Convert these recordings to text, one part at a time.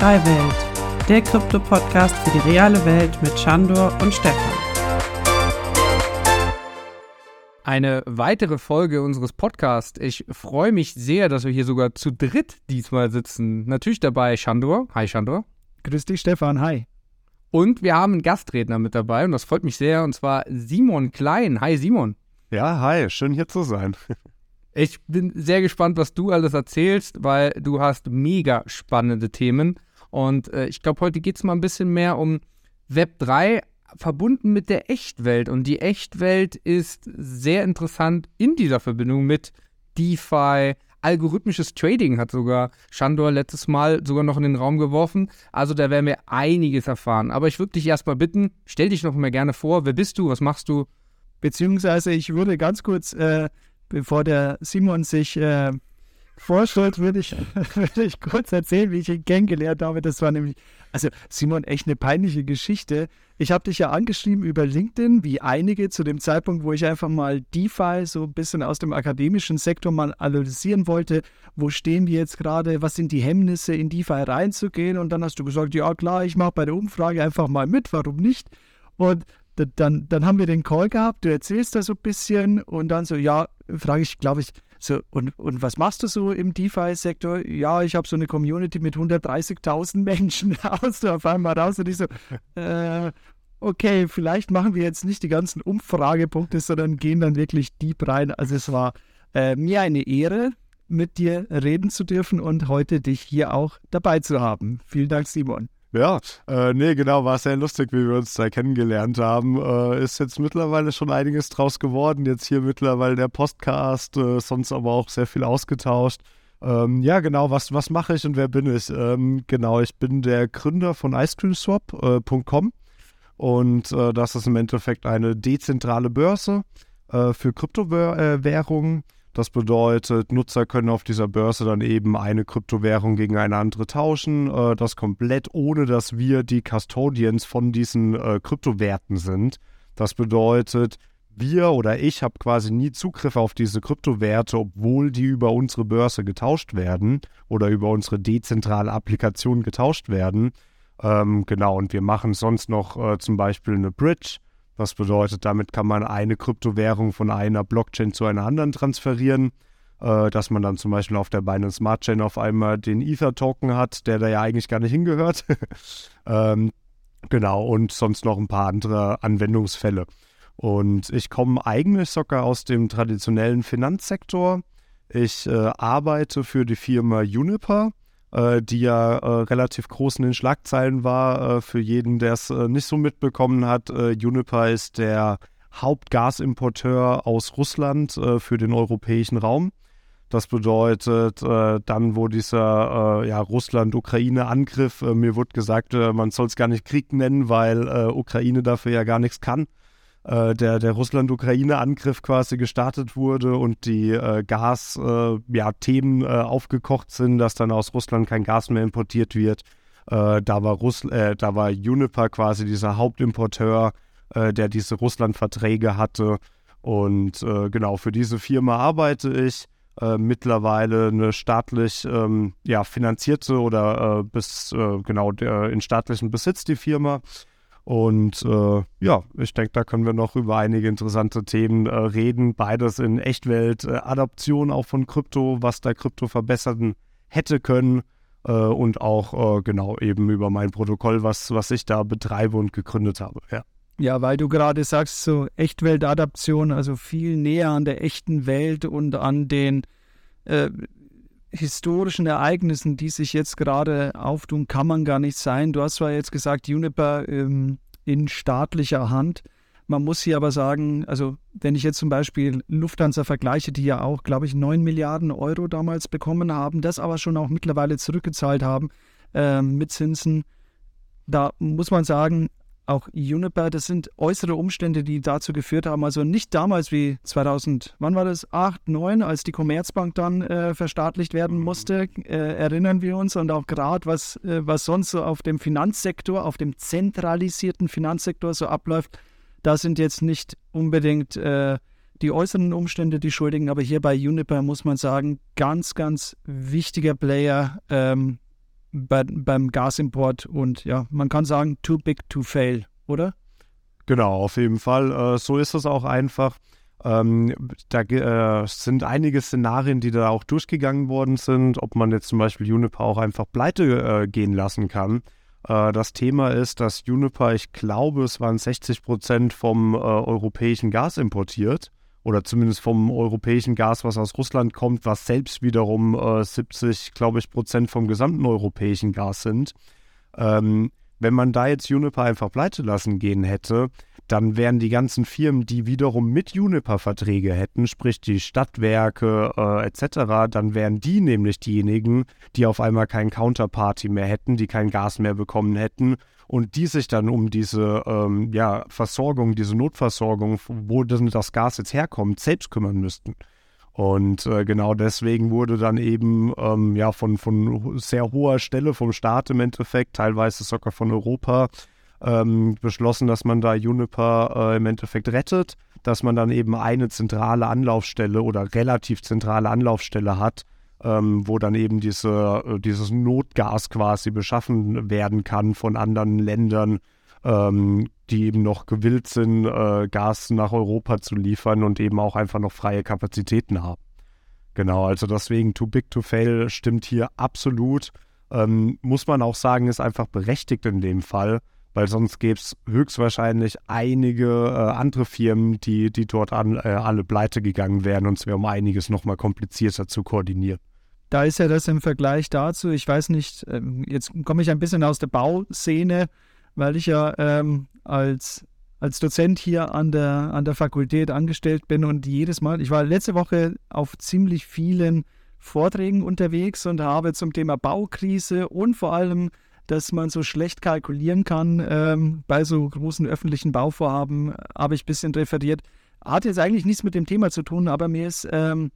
Web3 Welt, der Krypto-Podcast für die reale Welt mit Chandor und Stefan. Eine weitere Folge unseres Podcasts. Ich freue mich sehr, dass wir hier sogar zu dritt diesmal sitzen. Natürlich dabei Chandor. Hi Chandor. Grüß dich, Stefan. Hi. Und wir haben einen Gastredner mit dabei und das freut mich sehr, und zwar Simon Klein. Hi Simon. Ja, hi, schön hier zu sein. Ich bin sehr gespannt, was du alles erzählst, weil du hast mega spannende Themen. Und äh, ich glaube, heute geht es mal ein bisschen mehr um Web 3 verbunden mit der Echtwelt. Und die Echtwelt ist sehr interessant in dieser Verbindung mit DeFi. Algorithmisches Trading hat sogar Shandor letztes Mal sogar noch in den Raum geworfen. Also da werden wir einiges erfahren. Aber ich würde dich erstmal bitten, stell dich noch mal gerne vor. Wer bist du? Was machst du? Beziehungsweise ich würde ganz kurz äh, bevor der Simon sich äh, vorstellt, würde ich, würde ich kurz erzählen, wie ich ihn kennengelernt habe. Das war nämlich, also Simon, echt eine peinliche Geschichte. Ich habe dich ja angeschrieben über LinkedIn, wie einige zu dem Zeitpunkt, wo ich einfach mal DeFi so ein bisschen aus dem akademischen Sektor mal analysieren wollte. Wo stehen wir jetzt gerade? Was sind die Hemmnisse, in DeFi reinzugehen? Und dann hast du gesagt, ja klar, ich mache bei der Umfrage einfach mal mit, warum nicht? Und dann, dann haben wir den Call gehabt, du erzählst da so ein bisschen und dann so, ja, frage ich, glaube ich, so, und, und was machst du so im DeFi-Sektor? Ja, ich habe so eine Community mit 130.000 Menschen. Haust du auf einmal raus und ich so, äh, okay, vielleicht machen wir jetzt nicht die ganzen Umfragepunkte, sondern gehen dann wirklich deep rein. Also es war äh, mir eine Ehre, mit dir reden zu dürfen und heute dich hier auch dabei zu haben. Vielen Dank, Simon. Ja, äh, nee, genau, war sehr lustig, wie wir uns da kennengelernt haben. Äh, ist jetzt mittlerweile schon einiges draus geworden. Jetzt hier mittlerweile der Podcast, äh, sonst aber auch sehr viel ausgetauscht. Ähm, ja, genau, was, was mache ich und wer bin ich? Ähm, genau, ich bin der Gründer von icecreamswap.com äh, und äh, das ist im Endeffekt eine dezentrale Börse äh, für Kryptowährungen. Das bedeutet, Nutzer können auf dieser Börse dann eben eine Kryptowährung gegen eine andere tauschen. Äh, das komplett ohne, dass wir die Custodians von diesen äh, Kryptowerten sind. Das bedeutet, wir oder ich habe quasi nie Zugriff auf diese Kryptowerte, obwohl die über unsere Börse getauscht werden oder über unsere dezentrale Applikation getauscht werden. Ähm, genau, und wir machen sonst noch äh, zum Beispiel eine Bridge was bedeutet, damit kann man eine Kryptowährung von einer Blockchain zu einer anderen transferieren, äh, dass man dann zum Beispiel auf der Binance Smart Chain auf einmal den Ether-Token hat, der da ja eigentlich gar nicht hingehört. ähm, genau, und sonst noch ein paar andere Anwendungsfälle. Und ich komme eigentlich sogar aus dem traditionellen Finanzsektor. Ich äh, arbeite für die Firma Juniper äh, die ja äh, relativ groß in den Schlagzeilen war. Äh, für jeden, der es äh, nicht so mitbekommen hat, äh, Uniper ist der Hauptgasimporteur aus Russland äh, für den europäischen Raum. Das bedeutet, dann, wo dieser ja, Russland-Ukraine-Angriff, mir wurde gesagt, man soll es gar nicht Krieg nennen, weil Ukraine dafür ja gar nichts kann äh, der, der Russland-Ukraine-Angriff quasi gestartet wurde und die äh, Gas-Themen äh, ja, äh, aufgekocht sind, dass dann aus Russland kein Gas mehr importiert wird. Äh, da, war Russl da war Uniper quasi dieser Hauptimporteur, der diese Russland-Verträge hatte. Und genau, für diese Firma arbeite ich. mittlerweile eine staatlich ähm, ja, finanzierte oder bis genau der, in staatlichem Besitz die Firma. Und äh, ja, ich denke, da können wir noch über einige interessante Themen äh, reden. Beides in Echtwelt, äh, Adaption auch von Krypto, was da Krypto verbessern hätte können. Äh, und auch äh, genau eben über mein Protokoll, was, was ich da betreibe und gegründet habe. Ja. Ja, weil du gerade sagst, so Echtweltadaption, also viel näher an der echten Welt und an den äh, historischen Ereignissen, die sich jetzt gerade auftun, kann man gar nicht sein. Du hast zwar jetzt gesagt, Juniper ähm, in staatlicher Hand. Man muss hier aber sagen, also wenn ich jetzt zum Beispiel Lufthansa vergleiche, die ja auch, glaube ich, 9 Milliarden Euro damals bekommen haben, das aber schon auch mittlerweile zurückgezahlt haben äh, mit Zinsen, da muss man sagen, auch Juniper, das sind äußere Umstände, die dazu geführt haben. Also nicht damals wie 2000, wann war das? 8, 9, als die Commerzbank dann äh, verstaatlicht werden mhm. musste, äh, erinnern wir uns. Und auch gerade, was, äh, was sonst so auf dem Finanzsektor, auf dem zentralisierten Finanzsektor so abläuft, da sind jetzt nicht unbedingt äh, die äußeren Umstände die Schuldigen. Aber hier bei Juniper muss man sagen, ganz, ganz wichtiger Player. Ähm, bei, beim Gasimport und ja, man kann sagen, too big to fail, oder? Genau, auf jeden Fall. Äh, so ist es auch einfach. Ähm, da äh, sind einige Szenarien, die da auch durchgegangen worden sind, ob man jetzt zum Beispiel Juniper auch einfach pleite äh, gehen lassen kann. Das Thema ist, dass Juniper, ich glaube, es waren 60 Prozent vom europäischen Gas importiert oder zumindest vom europäischen Gas, was aus Russland kommt, was selbst wiederum äh, 70, glaube ich, Prozent vom gesamten europäischen Gas sind. Ähm, wenn man da jetzt Juniper einfach pleite lassen gehen hätte, dann wären die ganzen Firmen, die wiederum mit Juniper Verträge hätten, sprich die Stadtwerke äh, etc., dann wären die nämlich diejenigen, die auf einmal keinen Counterparty mehr hätten, die kein Gas mehr bekommen hätten und die sich dann um diese ähm, ja, Versorgung, diese Notversorgung, wo denn das Gas jetzt herkommt, selbst kümmern müssten. Und äh, genau deswegen wurde dann eben ähm, ja von, von sehr hoher Stelle vom Staat im Endeffekt, teilweise sogar von Europa, ähm, beschlossen, dass man da Juniper äh, im Endeffekt rettet, dass man dann eben eine zentrale Anlaufstelle oder relativ zentrale Anlaufstelle hat, ähm, wo dann eben diese, äh, dieses Notgas quasi beschaffen werden kann von anderen Ländern, ähm, die eben noch gewillt sind, äh, Gas nach Europa zu liefern und eben auch einfach noch freie Kapazitäten haben. Genau, also deswegen Too Big to Fail stimmt hier absolut. Ähm, muss man auch sagen, ist einfach berechtigt in dem Fall weil sonst gäbe es höchstwahrscheinlich einige äh, andere Firmen, die, die dort an, äh, alle pleite gegangen wären und es wäre um einiges nochmal komplizierter zu koordinieren. Da ist ja das im Vergleich dazu, ich weiß nicht, ähm, jetzt komme ich ein bisschen aus der Bauszene, weil ich ja ähm, als, als Dozent hier an der, an der Fakultät angestellt bin und jedes Mal, ich war letzte Woche auf ziemlich vielen Vorträgen unterwegs und habe zum Thema Baukrise und vor allem dass man so schlecht kalkulieren kann ähm, bei so großen öffentlichen Bauvorhaben, habe ich ein bisschen referiert. Hat jetzt eigentlich nichts mit dem Thema zu tun, aber mir ist ähm,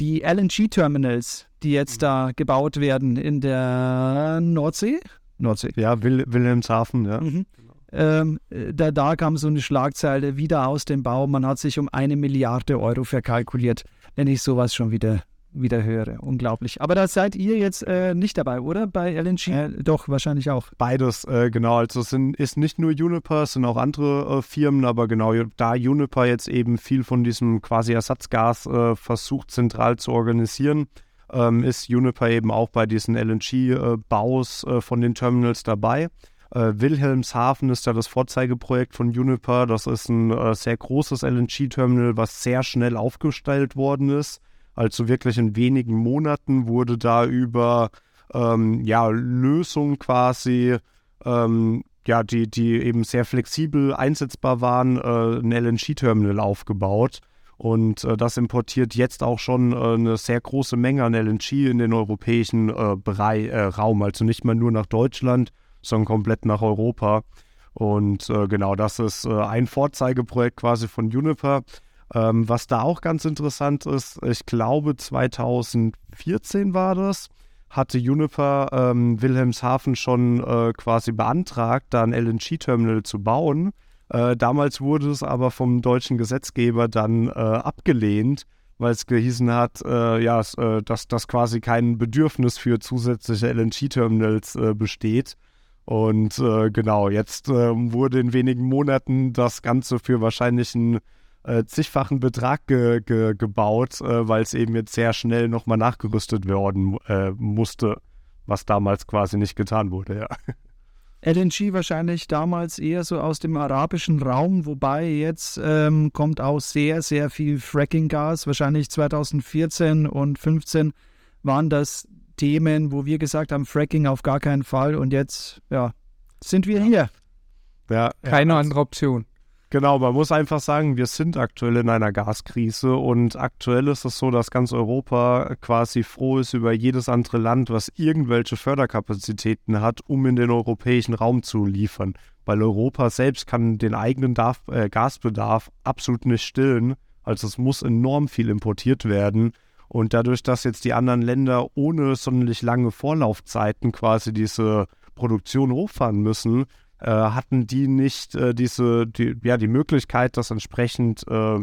die LNG-Terminals, die jetzt da gebaut werden in der Nordsee. Nordsee. Ja, Wil Wilhelmshaven, ja. Mhm. Ähm, da, da kam so eine Schlagzeile wieder aus dem Bau. Man hat sich um eine Milliarde Euro verkalkuliert, wenn ich sowas schon wieder wieder höre. Unglaublich. Aber da seid ihr jetzt äh, nicht dabei, oder? Bei LNG? Äh, doch, wahrscheinlich auch. Beides, äh, genau. Also es sind, ist nicht nur Juniper, es sind auch andere äh, Firmen, aber genau, da Juniper jetzt eben viel von diesem quasi Ersatzgas äh, versucht zentral zu organisieren, ähm, ist Juniper eben auch bei diesen LNG-Baus äh, von den Terminals dabei. Wilhelmshaven ist da das Vorzeigeprojekt von Juniper. Das ist ein sehr großes LNG-Terminal, was sehr schnell aufgestellt worden ist also wirklich in wenigen Monaten wurde da über ähm, ja, Lösungen quasi, ähm, ja, die, die eben sehr flexibel einsetzbar waren, äh, ein LNG-Terminal aufgebaut. Und äh, das importiert jetzt auch schon äh, eine sehr große Menge an LNG in den europäischen äh, Bereich, äh, Raum. Also nicht mal nur nach Deutschland, sondern komplett nach Europa. Und äh, genau das ist ein Vorzeigeprojekt quasi von Juniper. Ähm, was da auch ganz interessant ist, ich glaube 2014 war das, hatte Juniper ähm, Wilhelmshaven schon äh, quasi beantragt, da ein LNG-Terminal zu bauen. Äh, damals wurde es aber vom deutschen Gesetzgeber dann äh, abgelehnt, weil es gehießen hat, äh, ja, äh, dass, dass quasi kein Bedürfnis für zusätzliche LNG-Terminals äh, besteht. Und genau, jetzt ähm, wurde in wenigen Monaten das Ganze für wahrscheinlich ein äh, zigfachen Betrag ge ge gebaut, äh, weil es eben jetzt sehr schnell nochmal nachgerüstet werden äh, musste, was damals quasi nicht getan wurde, ja. LNG wahrscheinlich damals eher so aus dem arabischen Raum, wobei jetzt ähm, kommt auch sehr, sehr viel Fracking-Gas. Wahrscheinlich 2014 und 2015 waren das Themen, wo wir gesagt haben, Fracking auf gar keinen Fall. Und jetzt, ja, sind wir hier. Ja, Keine ja, andere Option. Genau, man muss einfach sagen, wir sind aktuell in einer Gaskrise und aktuell ist es so, dass ganz Europa quasi froh ist über jedes andere Land, was irgendwelche Förderkapazitäten hat, um in den europäischen Raum zu liefern. Weil Europa selbst kann den eigenen Darf, äh, Gasbedarf absolut nicht stillen. Also es muss enorm viel importiert werden. Und dadurch, dass jetzt die anderen Länder ohne sonderlich lange Vorlaufzeiten quasi diese Produktion hochfahren müssen, hatten die nicht äh, diese, die, ja, die Möglichkeit, das entsprechend äh,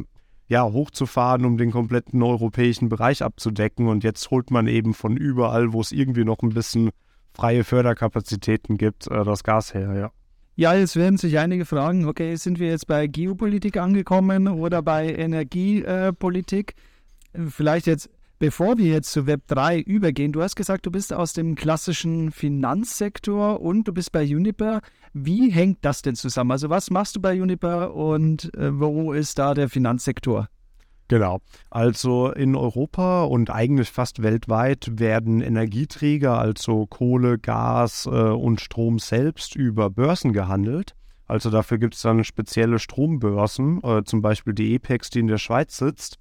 ja, hochzufahren, um den kompletten europäischen Bereich abzudecken. Und jetzt holt man eben von überall, wo es irgendwie noch ein bisschen freie Förderkapazitäten gibt, äh, das Gas her, ja. Ja, jetzt werden sich einige fragen, okay, sind wir jetzt bei Geopolitik angekommen oder bei Energiepolitik? Vielleicht jetzt, bevor wir jetzt zu Web 3 übergehen, du hast gesagt, du bist aus dem klassischen Finanzsektor und du bist bei Juniper. Wie hängt das denn zusammen? Also was machst du bei Juniper und äh, wo ist da der Finanzsektor? Genau. Also in Europa und eigentlich fast weltweit werden Energieträger, also Kohle, Gas äh, und Strom selbst über Börsen gehandelt. Also dafür gibt es dann spezielle Strombörsen, äh, zum Beispiel die EPEX, die in der Schweiz sitzt.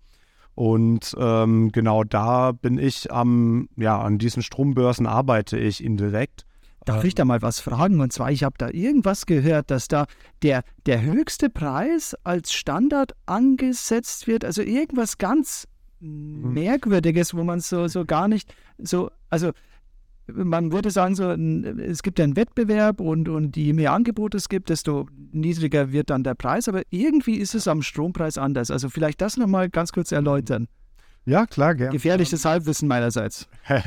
Und ähm, genau da bin ich am, ja, an diesen Strombörsen arbeite ich indirekt. Darf ich da mal was fragen? Und zwar, ich habe da irgendwas gehört, dass da der, der höchste Preis als Standard angesetzt wird. Also irgendwas ganz Mhm. Merkwürdiges, wo man so, so gar nicht so, also man würde sagen, so, es gibt einen Wettbewerb und, und je mehr Angebote es gibt, desto niedriger wird dann der Preis. Aber irgendwie ist es am Strompreis anders. Also vielleicht das nochmal ganz kurz erläutern. Ja, klar, gerne. Gefährliches Halbwissen meinerseits.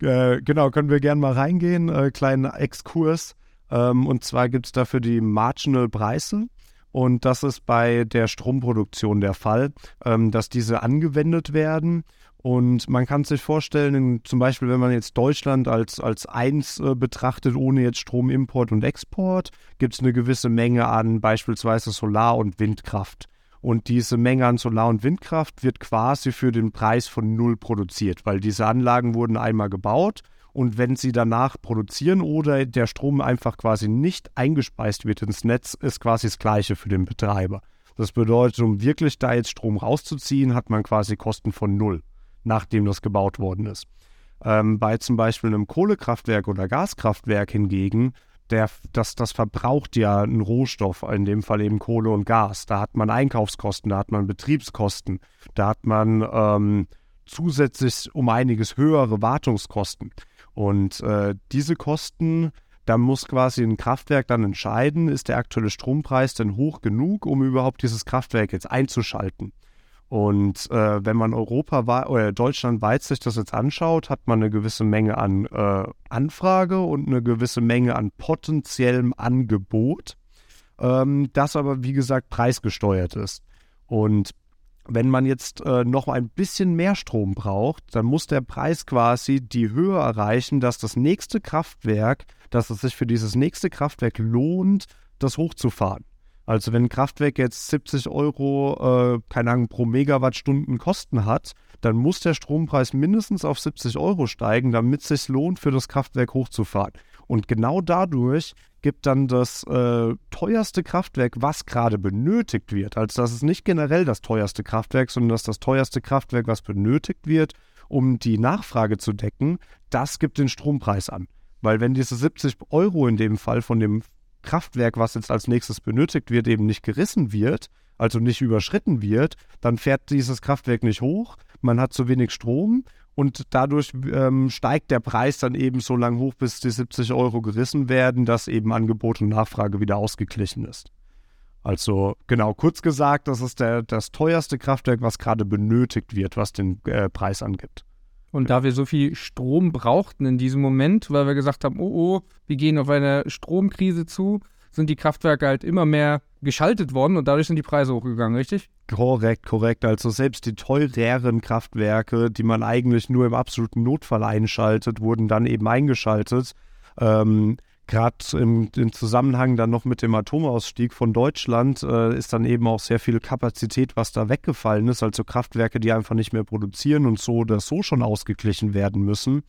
Äh, genau, können wir gerne mal reingehen. Äh, kleinen Exkurs. Ähm, und zwar gibt es dafür die Marginal Preise. Und das ist bei der Stromproduktion der Fall, ähm, dass diese angewendet werden. Und man kann sich vorstellen, zum Beispiel, wenn man jetzt Deutschland als, als eins äh, betrachtet, ohne jetzt Stromimport und Export, gibt es eine gewisse Menge an beispielsweise Solar- und Windkraft. Und diese Menge an Solar- und Windkraft wird quasi für den Preis von null produziert, weil diese Anlagen wurden einmal gebaut und wenn sie danach produzieren oder der Strom einfach quasi nicht eingespeist wird ins Netz, ist quasi das gleiche für den Betreiber. Das bedeutet, um wirklich da jetzt Strom rauszuziehen, hat man quasi Kosten von null, nachdem das gebaut worden ist. Ähm, bei zum Beispiel einem Kohlekraftwerk oder Gaskraftwerk hingegen der, das, das verbraucht ja einen Rohstoff, in dem Fall eben Kohle und Gas. Da hat man Einkaufskosten, da hat man Betriebskosten, da hat man ähm, zusätzlich um einiges höhere Wartungskosten. Und äh, diese Kosten, da muss quasi ein Kraftwerk dann entscheiden, ist der aktuelle Strompreis denn hoch genug, um überhaupt dieses Kraftwerk jetzt einzuschalten. Und äh, wenn man Europa oder deutschlandweit sich das jetzt anschaut, hat man eine gewisse Menge an äh, Anfrage und eine gewisse Menge an potenziellem Angebot, ähm, das aber wie gesagt preisgesteuert ist. Und wenn man jetzt äh, noch ein bisschen mehr Strom braucht, dann muss der Preis quasi die Höhe erreichen, dass das nächste Kraftwerk, dass es sich für dieses nächste Kraftwerk lohnt, das hochzufahren. Also wenn ein Kraftwerk jetzt 70 Euro, äh, keine Ahnung, pro Megawattstunden Kosten hat, dann muss der Strompreis mindestens auf 70 Euro steigen, damit es sich lohnt, für das Kraftwerk hochzufahren. Und genau dadurch gibt dann das äh, teuerste Kraftwerk, was gerade benötigt wird. Also das ist nicht generell das teuerste Kraftwerk, sondern das ist das teuerste Kraftwerk, was benötigt wird, um die Nachfrage zu decken. Das gibt den Strompreis an. Weil wenn diese 70 Euro in dem Fall von dem Kraftwerk, was jetzt als nächstes benötigt wird, eben nicht gerissen wird, also nicht überschritten wird, dann fährt dieses Kraftwerk nicht hoch, man hat zu wenig Strom und dadurch ähm, steigt der Preis dann eben so lang hoch, bis die 70 Euro gerissen werden, dass eben Angebot und Nachfrage wieder ausgeglichen ist. Also genau, kurz gesagt, das ist der, das teuerste Kraftwerk, was gerade benötigt wird, was den äh, Preis angibt. Und da wir so viel Strom brauchten in diesem Moment, weil wir gesagt haben, oh oh, wir gehen auf eine Stromkrise zu, sind die Kraftwerke halt immer mehr geschaltet worden und dadurch sind die Preise hochgegangen, richtig? Korrekt, korrekt. Also selbst die teureren Kraftwerke, die man eigentlich nur im absoluten Notfall einschaltet, wurden dann eben eingeschaltet. Ähm, Gerade im, im, Zusammenhang dann noch mit dem Atomausstieg von Deutschland äh, ist dann eben auch sehr viel Kapazität, was da weggefallen ist. Also Kraftwerke, die einfach nicht mehr produzieren und so oder so schon ausgeglichen werden müssen,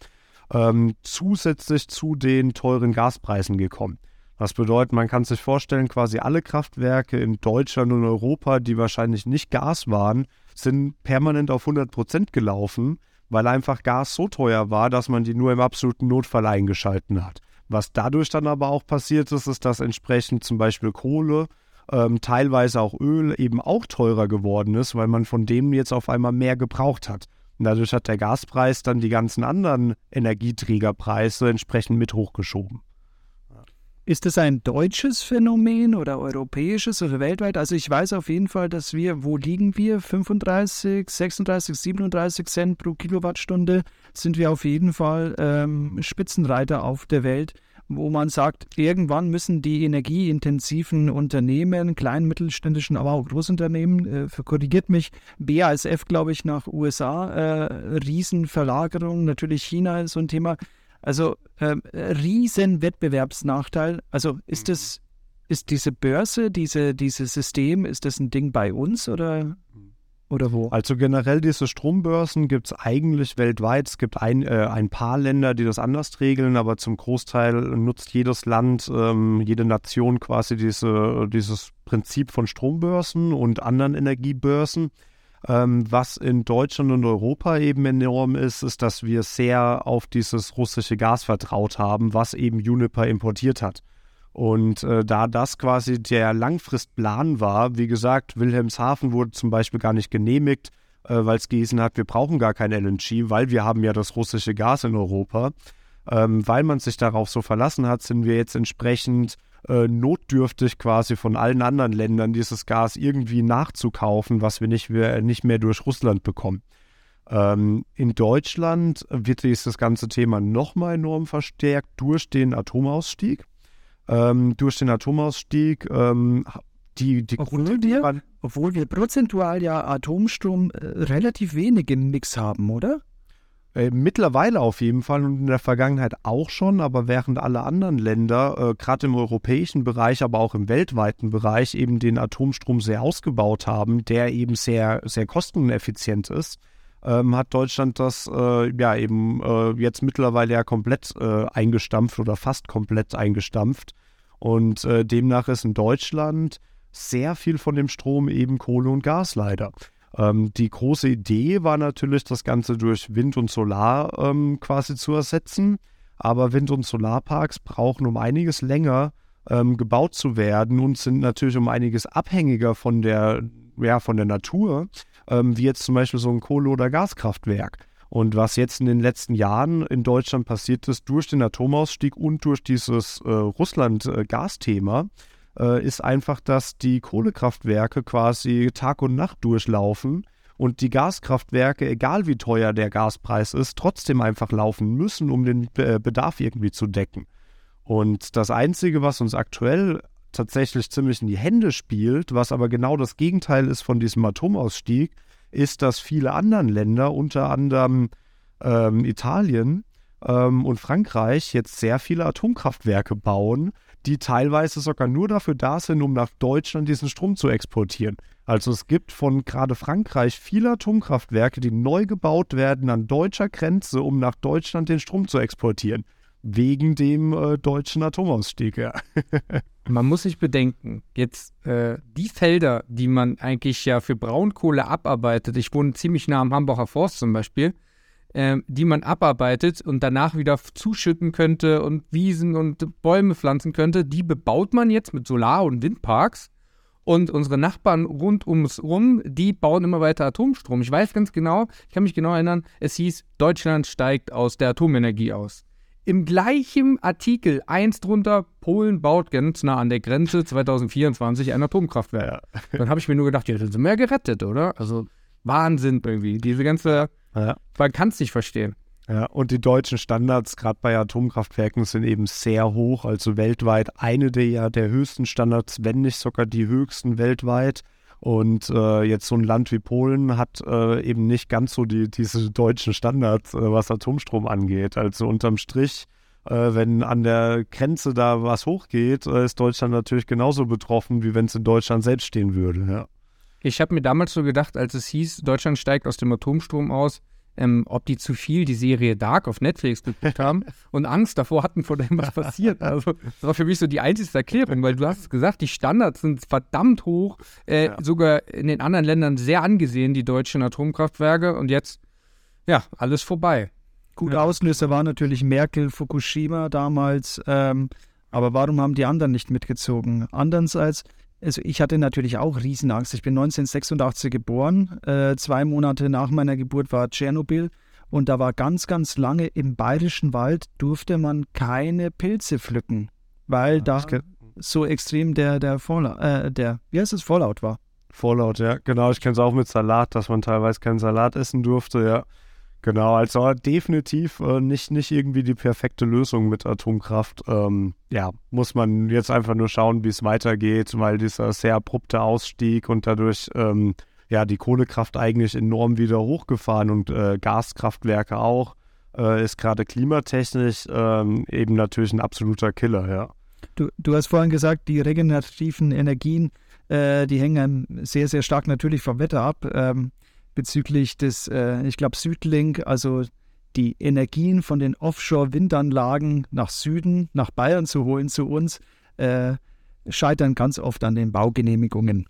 ähm, zusätzlich zu den teuren Gaspreisen gekommen. Das bedeutet, man kann sich vorstellen, quasi alle Kraftwerke in Deutschland und Europa, die wahrscheinlich nicht Gas waren, sind permanent auf 100 Prozent gelaufen, weil einfach Gas so teuer war, dass man die nur im absoluten Notfall eingeschalten hat. Was dadurch dann aber auch passiert ist, ist, dass entsprechend zum Beispiel Kohle, ähm, teilweise auch Öl eben auch teurer geworden ist, weil man von dem jetzt auf einmal mehr gebraucht hat. Und dadurch hat der Gaspreis dann die ganzen anderen Energieträgerpreise entsprechend mit hochgeschoben. Ist das ein deutsches Phänomen oder europäisches oder weltweit? Also ich weiß auf jeden Fall, dass wir, wo liegen wir? 35, 36, 37 Cent pro Kilowattstunde sind wir auf jeden Fall ähm, Spitzenreiter auf der Welt, wo man sagt, irgendwann müssen die energieintensiven Unternehmen, kleinen, mittelständischen, aber auch Großunternehmen, äh, korrigiert mich, BASF, glaube ich, nach USA, äh, Riesenverlagerung, natürlich China ist so ein Thema. Also ähm, riesen Wettbewerbsnachteil. Also ist mhm. das, ist diese Börse, diese, dieses System, ist das ein Ding bei uns oder, oder wo? Also generell diese Strombörsen gibt es eigentlich weltweit. Es gibt ein, äh, ein paar Länder, die das anders regeln, aber zum Großteil nutzt jedes Land, ähm, jede Nation quasi diese, dieses Prinzip von Strombörsen und anderen Energiebörsen. Ähm, was in Deutschland und Europa eben enorm ist, ist, dass wir sehr auf dieses russische Gas vertraut haben, was eben Juniper importiert hat. Und äh, da das quasi der Langfristplan war, wie gesagt, Wilhelmshaven wurde zum Beispiel gar nicht genehmigt, äh, weil es gehießen hat, wir brauchen gar kein LNG, weil wir haben ja das russische Gas in Europa. Ähm, weil man sich darauf so verlassen hat, sind wir jetzt entsprechend äh, notdürftig quasi von allen anderen Ländern dieses Gas irgendwie nachzukaufen, was wir nicht, wir nicht mehr durch Russland bekommen. Ähm, in Deutschland wird dieses ganze Thema nochmal enorm verstärkt durch den Atomausstieg. Ähm, durch den Atomausstieg ähm, die, die obwohl, wir, obwohl wir prozentual ja Atomstrom äh, relativ wenig im Mix haben, oder? Äh, mittlerweile auf jeden Fall und in der Vergangenheit auch schon, aber während alle anderen Länder, äh, gerade im europäischen Bereich, aber auch im weltweiten Bereich, eben den Atomstrom sehr ausgebaut haben, der eben sehr, sehr kosteneffizient ist, ähm, hat Deutschland das äh, ja eben äh, jetzt mittlerweile ja komplett äh, eingestampft oder fast komplett eingestampft. Und äh, demnach ist in Deutschland sehr viel von dem Strom eben Kohle und Gas leider. Ähm, die große Idee war natürlich, das Ganze durch Wind und Solar ähm, quasi zu ersetzen. Aber Wind- und Solarparks brauchen um einiges länger ähm, gebaut zu werden und sind natürlich um einiges abhängiger von der, ja, von der Natur, ähm, wie jetzt zum Beispiel so ein Kohle- oder Gaskraftwerk. Und was jetzt in den letzten Jahren in Deutschland passiert ist, durch den Atomausstieg und durch dieses äh, Russland-Gas-Thema, äh, äh, ist einfach, dass die Kohlekraftwerke quasi Tag und Nacht durchlaufen und die Gaskraftwerke, egal wie teuer der Gaspreis ist, trotzdem einfach laufen müssen, um den Be Bedarf irgendwie zu decken. Und das Einzige, was uns aktuell tatsächlich ziemlich in die Hände spielt, was aber genau das Gegenteil ist von diesem Atomausstieg, ist, dass viele anderen Länder, unter anderem ähm, Italien ähm, und Frankreich, jetzt sehr viele Atomkraftwerke bauen, die teilweise sogar nur dafür da sind, um nach Deutschland diesen Strom zu exportieren. Also es gibt von gerade Frankreich viele Atomkraftwerke, die neu gebaut werden an deutscher Grenze, um nach Deutschland den Strom zu exportieren. Wegen dem äh, deutschen Atomausstieg, ja. man muss sich bedenken, jetzt äh, die Felder, die man eigentlich ja für Braunkohle abarbeitet, ich wohne ziemlich nah am Hambacher Forst zum Beispiel, äh, die man abarbeitet und danach wieder zuschütten könnte und Wiesen und Bäume pflanzen könnte, die bebaut man jetzt mit Solar- und Windparks. Und unsere Nachbarn rund ums rum, die bauen immer weiter Atomstrom. Ich weiß ganz genau, ich kann mich genau erinnern, es hieß, Deutschland steigt aus der Atomenergie aus. Im gleichen Artikel, eins drunter, Polen baut ganz nah an der Grenze 2024 ein Atomkraftwerk. Ja. Dann habe ich mir nur gedacht, ja, sind sie mehr gerettet, oder? Also Wahnsinn irgendwie. Diese ganze ja. Man kann es nicht verstehen. Ja, und die deutschen Standards, gerade bei Atomkraftwerken, sind eben sehr hoch, also weltweit eine der, der höchsten Standards, wenn nicht sogar die höchsten weltweit. Und äh, jetzt so ein Land wie Polen hat äh, eben nicht ganz so die, diese deutschen Standards, äh, was Atomstrom angeht. Also unterm Strich, äh, wenn an der Grenze da was hochgeht, äh, ist Deutschland natürlich genauso betroffen, wie wenn es in Deutschland selbst stehen würde. Ja. Ich habe mir damals so gedacht, als es hieß, Deutschland steigt aus dem Atomstrom aus, ähm, ob die zu viel die Serie Dark auf Netflix geguckt haben und Angst davor hatten, vor dem was passiert. Also das war für mich so die einzige Erklärung, weil du hast es gesagt, die Standards sind verdammt hoch, äh, ja. sogar in den anderen Ländern sehr angesehen, die deutschen Atomkraftwerke und jetzt, ja, alles vorbei. Gut, ja. Auslöser war natürlich Merkel, Fukushima damals, ähm, aber warum haben die anderen nicht mitgezogen? Andererseits, also ich hatte natürlich auch Riesenangst. Ich bin 1986 geboren. Äh, zwei Monate nach meiner Geburt war Tschernobyl. Und da war ganz, ganz lange im bayerischen Wald durfte man keine Pilze pflücken, weil Ja, da ich kenn- so extrem der, der Fallout, äh, der, wie heißt es, Fallout war. Fallout, ja, genau. Ich kenne es auch mit Salat, dass man teilweise keinen Salat essen durfte, ja. Genau, also definitiv äh, nicht, nicht irgendwie die perfekte Lösung mit Atomkraft. Ähm, ja, muss man jetzt einfach nur schauen, wie es weitergeht, weil dieser sehr abrupte Ausstieg und dadurch ähm, ja die Kohlekraft eigentlich enorm wieder hochgefahren und äh, Gaskraftwerke auch, äh, ist gerade klimatechnisch ähm, eben natürlich ein absoluter Killer, ja. Du, du hast vorhin gesagt, die regenerativen Energien, äh, die hängen sehr, sehr stark natürlich vom Wetter ab. Ähm, bezüglich des, äh, ich glaube, Südlink, also die Energien von den Offshore-Windanlagen nach Süden, nach Bayern zu holen, zu uns, äh, scheitern ganz oft an den Baugenehmigungen.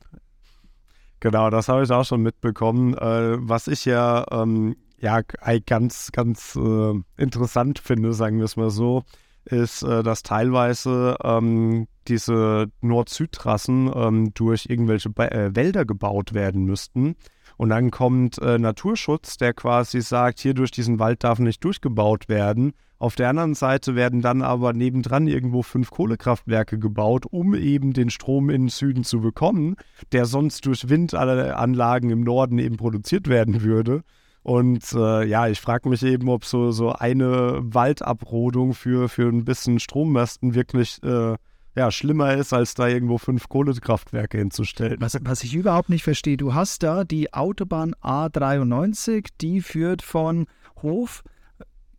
Genau, das habe ich auch schon mitbekommen. Äh, was ich ja, ähm, ja ganz, ganz äh, interessant finde, sagen wir es mal so, ist, äh, dass teilweise ähm, diese Nord-Süd-Trassen ähm, durch irgendwelche ba äh, Wälder gebaut werden müssten. Und dann kommt äh, Naturschutz, der quasi sagt, hier durch diesen Wald darf nicht durchgebaut werden. Auf der anderen Seite werden dann aber nebendran irgendwo fünf Kohlekraftwerke gebaut, um eben den Strom in den Süden zu bekommen, der sonst durch Windanlagen im Norden eben produziert werden würde. Und äh, ja, ich frage mich eben, ob so, so eine Waldabrodung für, für ein bisschen Strommasten wirklich äh, ja, schlimmer ist, als da irgendwo fünf Kohlekraftwerke hinzustellen. Was, was ich überhaupt nicht verstehe, du hast da die Autobahn A93, die führt von Hof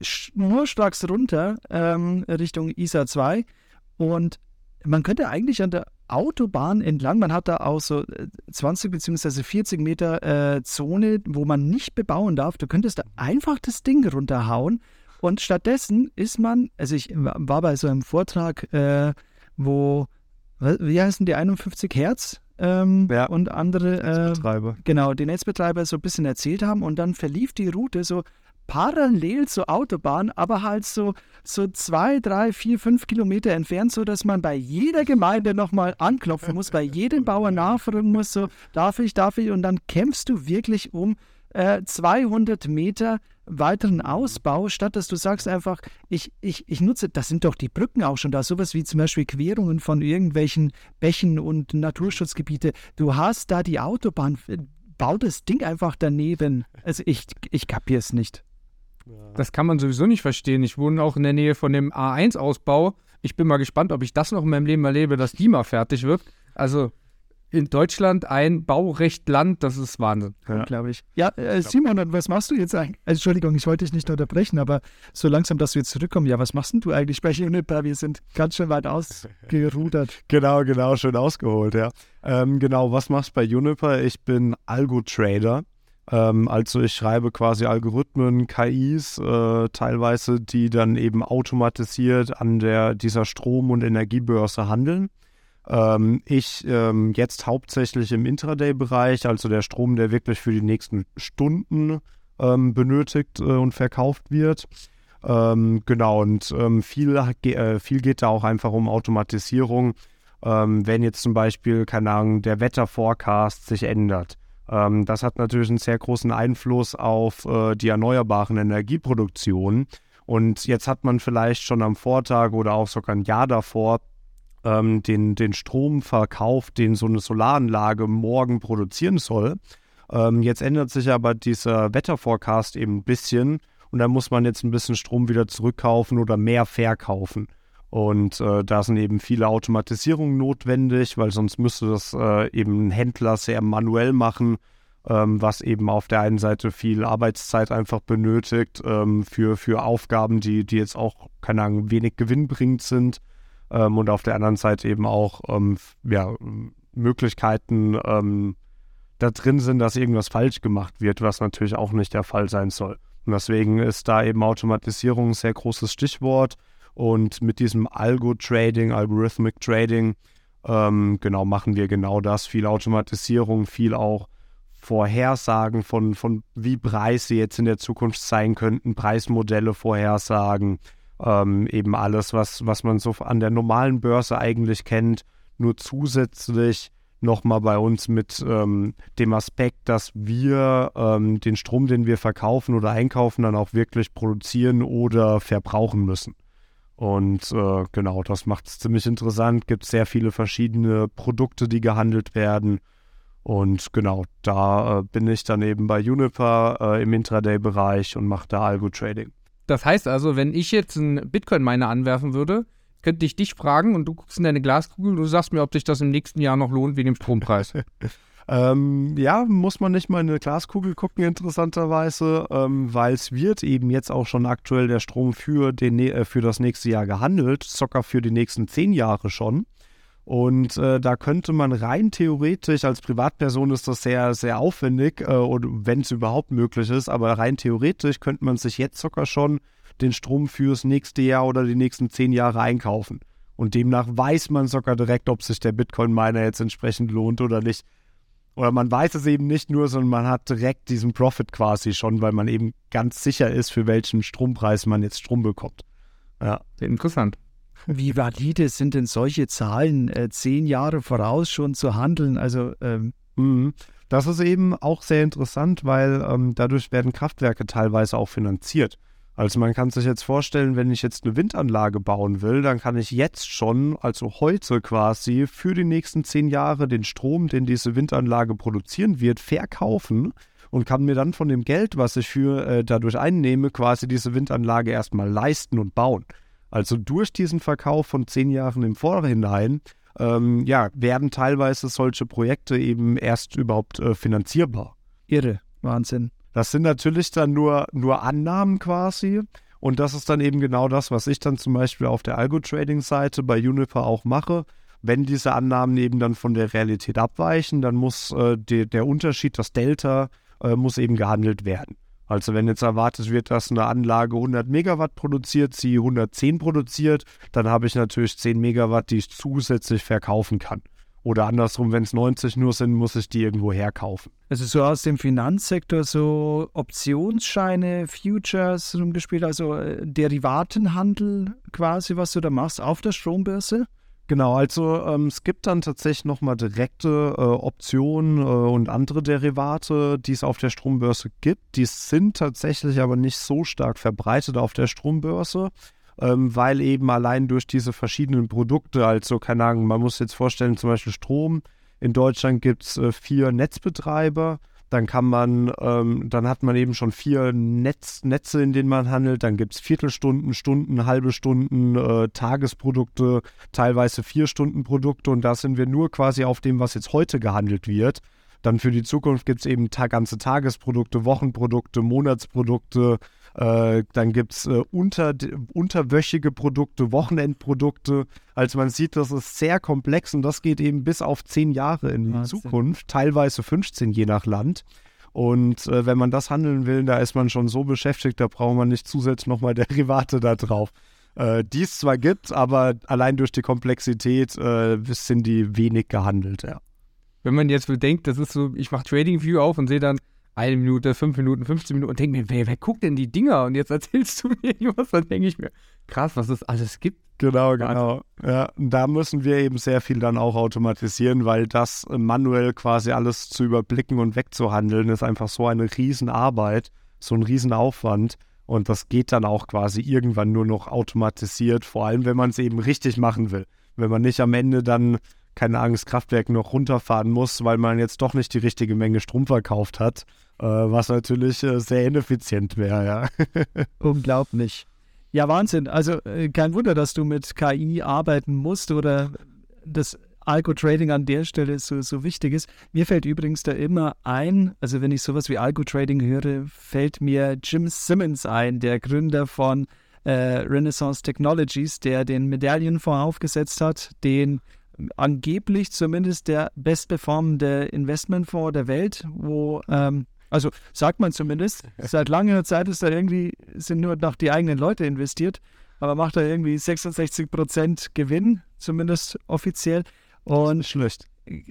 schnurstracks runter ähm, Richtung ISA 2 und man könnte eigentlich an der Autobahn entlang, man hat da auch so äh, 20 bzw. 40 Meter äh, Zone, wo man nicht bebauen darf. Du könntest da einfach das Ding runterhauen und stattdessen ist man, also ich war bei so einem Vortrag, äh, wo, wie heißen die 51 Hertz ähm, Ja. und andere äh, Betreiber. genau, die Netzbetreiber so ein bisschen erzählt haben und dann verlief die Route so parallel zur Autobahn, aber halt so, so zwei, drei, vier, fünf Kilometer entfernt, so dass man bei jeder Gemeinde nochmal anklopfen muss, bei jedem Bauer nachfragen muss, so darf ich, darf ich und dann kämpfst du wirklich um äh, 200 Meter weiteren Ausbau, statt dass du sagst einfach, ich, ich, ich nutze, das sind doch die Brücken auch schon da, sowas wie zum Beispiel Querungen von irgendwelchen Bächen und Naturschutzgebiete. Du hast da die Autobahn, bau das Ding einfach daneben. Also ich, ich kapiere es nicht. Das kann man sowieso nicht verstehen. Ich wohne auch in der Nähe von dem A1-Ausbau. Ich bin mal gespannt, ob ich das noch in meinem Leben erlebe, dass die mal fertig wird. Also in Deutschland ein Baurechtland, das ist Wahnsinn. Ja. glaube ich. Ja, äh, Simon, was machst du jetzt eigentlich? Also, Entschuldigung, ich wollte dich nicht unterbrechen, aber so langsam, dass wir jetzt zurückkommen, ja, was machst denn du eigentlich bei Juniper? Wir sind ganz schön weit ausgerudert. Genau, genau, schön ausgeholt, ja. Ähm, genau, was machst du bei Juniper? Ich bin Algo-Trader. Ähm, also ich schreibe quasi Algorithmen, KIs, äh, teilweise, die dann eben automatisiert an der, dieser Strom- und Energiebörse handeln. Ähm, ich ähm, jetzt hauptsächlich im Intraday-Bereich, also der Strom, der wirklich für die nächsten Stunden ähm, benötigt äh, und verkauft wird. Ähm, genau, und ähm, viel, äh, viel geht da auch einfach um Automatisierung. Ähm, wenn jetzt zum Beispiel, keine Ahnung, der Wetterforecast sich ändert. Das hat natürlich einen sehr großen Einfluss auf äh, die erneuerbaren Energieproduktionen. Und jetzt hat man vielleicht schon am Vortag oder auch sogar ein Jahr davor ähm, den, den Strom verkauft, den so eine Solaranlage morgen produzieren soll. Ähm, jetzt ändert sich aber dieser Wetterforecast eben ein bisschen und da muss man jetzt ein bisschen Strom wieder zurückkaufen oder mehr verkaufen. Und äh, da sind eben viele Automatisierungen notwendig, weil sonst müsste das äh, eben ein Händler sehr manuell machen, ähm, was eben auf der einen Seite viel Arbeitszeit einfach benötigt ähm, für, für Aufgaben, die, die jetzt auch, keine Ahnung, wenig gewinnbringend sind. Ähm, und auf der anderen Seite eben auch ähm, ja, Möglichkeiten ähm, da drin sind, dass irgendwas falsch gemacht wird, was natürlich auch nicht der Fall sein soll. Und deswegen ist da eben Automatisierung ein sehr großes Stichwort. Und mit diesem Algo-Trading, Algorithmic Trading, ähm, genau, machen wir genau das. Viel Automatisierung, viel auch Vorhersagen von, von wie Preise jetzt in der Zukunft sein könnten, Preismodelle vorhersagen, ähm, eben alles, was, was man so an der normalen Börse eigentlich kennt, nur zusätzlich nochmal bei uns mit ähm, dem Aspekt, dass wir ähm, den Strom, den wir verkaufen oder einkaufen, dann auch wirklich produzieren oder verbrauchen müssen. Und äh, genau, das macht es ziemlich interessant. Gibt sehr viele verschiedene Produkte, die gehandelt werden. Und genau, da äh, bin ich dann eben bei Juniper äh, im Intraday-Bereich und mache da Algo-Trading. Das heißt also, wenn ich jetzt einen Bitcoin-Miner anwerfen würde, könnte ich dich fragen und du guckst in deine Glaskugel und du sagst mir, ob sich das im nächsten Jahr noch lohnt wegen dem Strompreis. ähm, ja, muss man nicht mal in eine Glaskugel gucken, interessanterweise, ähm, weil es wird eben jetzt auch schon aktuell der Strom für, den, äh, für das nächste Jahr gehandelt, sogar für die nächsten zehn Jahre schon. Und äh, da könnte man rein theoretisch, als Privatperson ist das sehr, sehr aufwendig, äh, wenn es überhaupt möglich ist, aber rein theoretisch könnte man sich jetzt sogar schon den Strom fürs nächste Jahr oder die nächsten zehn Jahre einkaufen. Und demnach weiß man sogar direkt, ob sich der Bitcoin-Miner jetzt entsprechend lohnt oder nicht. Oder man weiß es eben nicht nur, sondern man hat direkt diesen Profit quasi schon, weil man eben ganz sicher ist, für welchen Strompreis man jetzt Strom bekommt. Ja. Interessant. Wie valide sind denn solche Zahlen, äh, zehn Jahre voraus schon zu handeln? Also ähm mhm. das ist eben auch sehr interessant, weil ähm, dadurch werden Kraftwerke teilweise auch finanziert. Also man kann sich jetzt vorstellen, wenn ich jetzt eine Windanlage bauen will, dann kann ich jetzt schon, also heute quasi, für die nächsten zehn Jahre den Strom, den diese Windanlage produzieren wird, verkaufen und kann mir dann von dem Geld, was ich für äh, dadurch einnehme, quasi diese Windanlage erstmal leisten und bauen. Also durch diesen Verkauf von zehn Jahren im Vorhinein ähm, ja, werden teilweise solche Projekte eben erst überhaupt äh, finanzierbar. Irre, Wahnsinn. Das sind natürlich dann nur, nur Annahmen quasi. Und das ist dann eben genau das, was ich dann zum Beispiel auf der Algo-Trading-Seite bei Uniper auch mache. Wenn diese Annahmen eben dann von der Realität abweichen, dann muss äh, die, der Unterschied, das Delta, äh, muss eben gehandelt werden. Also wenn jetzt erwartet wird, dass eine Anlage 100 Megawatt produziert, sie 110 produziert, dann habe ich natürlich 10 Megawatt, die ich zusätzlich verkaufen kann. Oder andersrum, wenn es 90 nur sind, muss ich die irgendwo herkaufen. Also so aus dem Finanzsektor so Optionsscheine, Futures rumgespielt, also äh, Derivatenhandel quasi, was du da machst auf der Strombörse? Genau, also ähm, es gibt dann tatsächlich nochmal direkte äh, Optionen äh, und andere Derivate, die es auf der Strombörse gibt. Die sind tatsächlich aber nicht so stark verbreitet auf der Strombörse, ähm, weil eben allein durch diese verschiedenen Produkte, also keine Ahnung, man muss jetzt vorstellen, zum Beispiel Strom. In Deutschland gibt es äh, vier Netzbetreiber dann kann man, ähm, dann hat man eben schon vier Netz, Netze, in denen man handelt. Dann gibt es Viertelstunden, Stunden, halbe Stunden, äh, Tagesprodukte, teilweise vier Stunden Produkte. Und da sind wir nur quasi auf dem, was jetzt heute gehandelt wird. Dann für die Zukunft gibt es eben ta ganze Tagesprodukte, Wochenprodukte, Monatsprodukte. Äh, dann gibt es äh, unter, unterwöchige Produkte, Wochenendprodukte. Also man sieht, das ist sehr komplex und das geht eben bis auf zehn Jahre in die. Zukunft, teilweise 15 je nach Land. Und äh, wenn man das handeln will, da ist man schon so beschäftigt, da braucht man nicht zusätzlich nochmal Derivate da drauf. Äh, die es zwar gibt, aber allein durch die Komplexität äh, sind die wenig gehandelt, ja wenn man jetzt bedenkt, das ist so, ich mache Trading View auf und sehe dann eine Minute, fünf Minuten, 15 Minuten und denke mir, wer, wer guckt denn die Dinger? Und jetzt erzählst du mir was, dann denke ich mir, krass, was es alles gibt. Genau, genau. Ja, da müssen wir eben sehr viel dann auch automatisieren, weil das manuell quasi alles zu überblicken und wegzuhandeln, ist einfach so eine Riesenarbeit, so ein Riesenaufwand. Und das geht dann auch quasi irgendwann nur noch automatisiert, vor allem wenn man es eben richtig machen will. Wenn man nicht am Ende dann keine das Kraftwerk noch runterfahren muss, weil man jetzt doch nicht die richtige Menge Strom verkauft hat, äh, was natürlich äh, sehr ineffizient wäre, ja. Unglaublich. Ja, Wahnsinn. Also äh, kein Wunder, dass du mit KI arbeiten musst oder das Algo-Trading an der Stelle so, so wichtig ist. Mir fällt übrigens da immer ein, also wenn ich sowas wie Algo-Trading höre, fällt mir Jim Simmons ein, der Gründer von äh, Renaissance Technologies, der den Medaillenfonds aufgesetzt hat, den angeblich zumindest der bestperformende Investmentfonds der Welt, wo, ähm, also sagt man zumindest, seit langer Zeit ist da irgendwie, sind nur noch die eigenen Leute investiert, aber macht da irgendwie 66 Prozent Gewinn, zumindest offiziell. Und schlecht.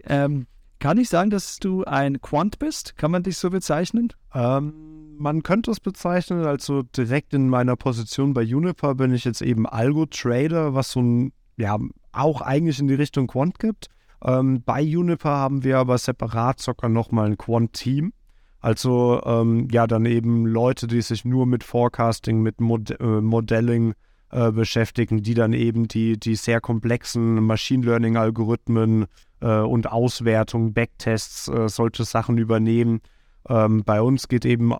Ähm, kann ich sagen, dass du ein Quant bist? Kann man dich so bezeichnen? Ähm, man könnte es bezeichnen, also direkt in meiner Position bei Uniper bin ich jetzt eben Algo-Trader, was so ein ja, auch eigentlich in die Richtung Quant gibt. Ähm, bei Juniper haben wir aber separat sogar nochmal ein Quant-Team. Also ähm, ja, dann eben Leute, die sich nur mit Forecasting, mit Mod äh, Modelling äh, beschäftigen, die dann eben die, die sehr komplexen Machine Learning-Algorithmen äh, und Auswertung, Backtests, äh, solche Sachen übernehmen. Ähm, bei uns geht eben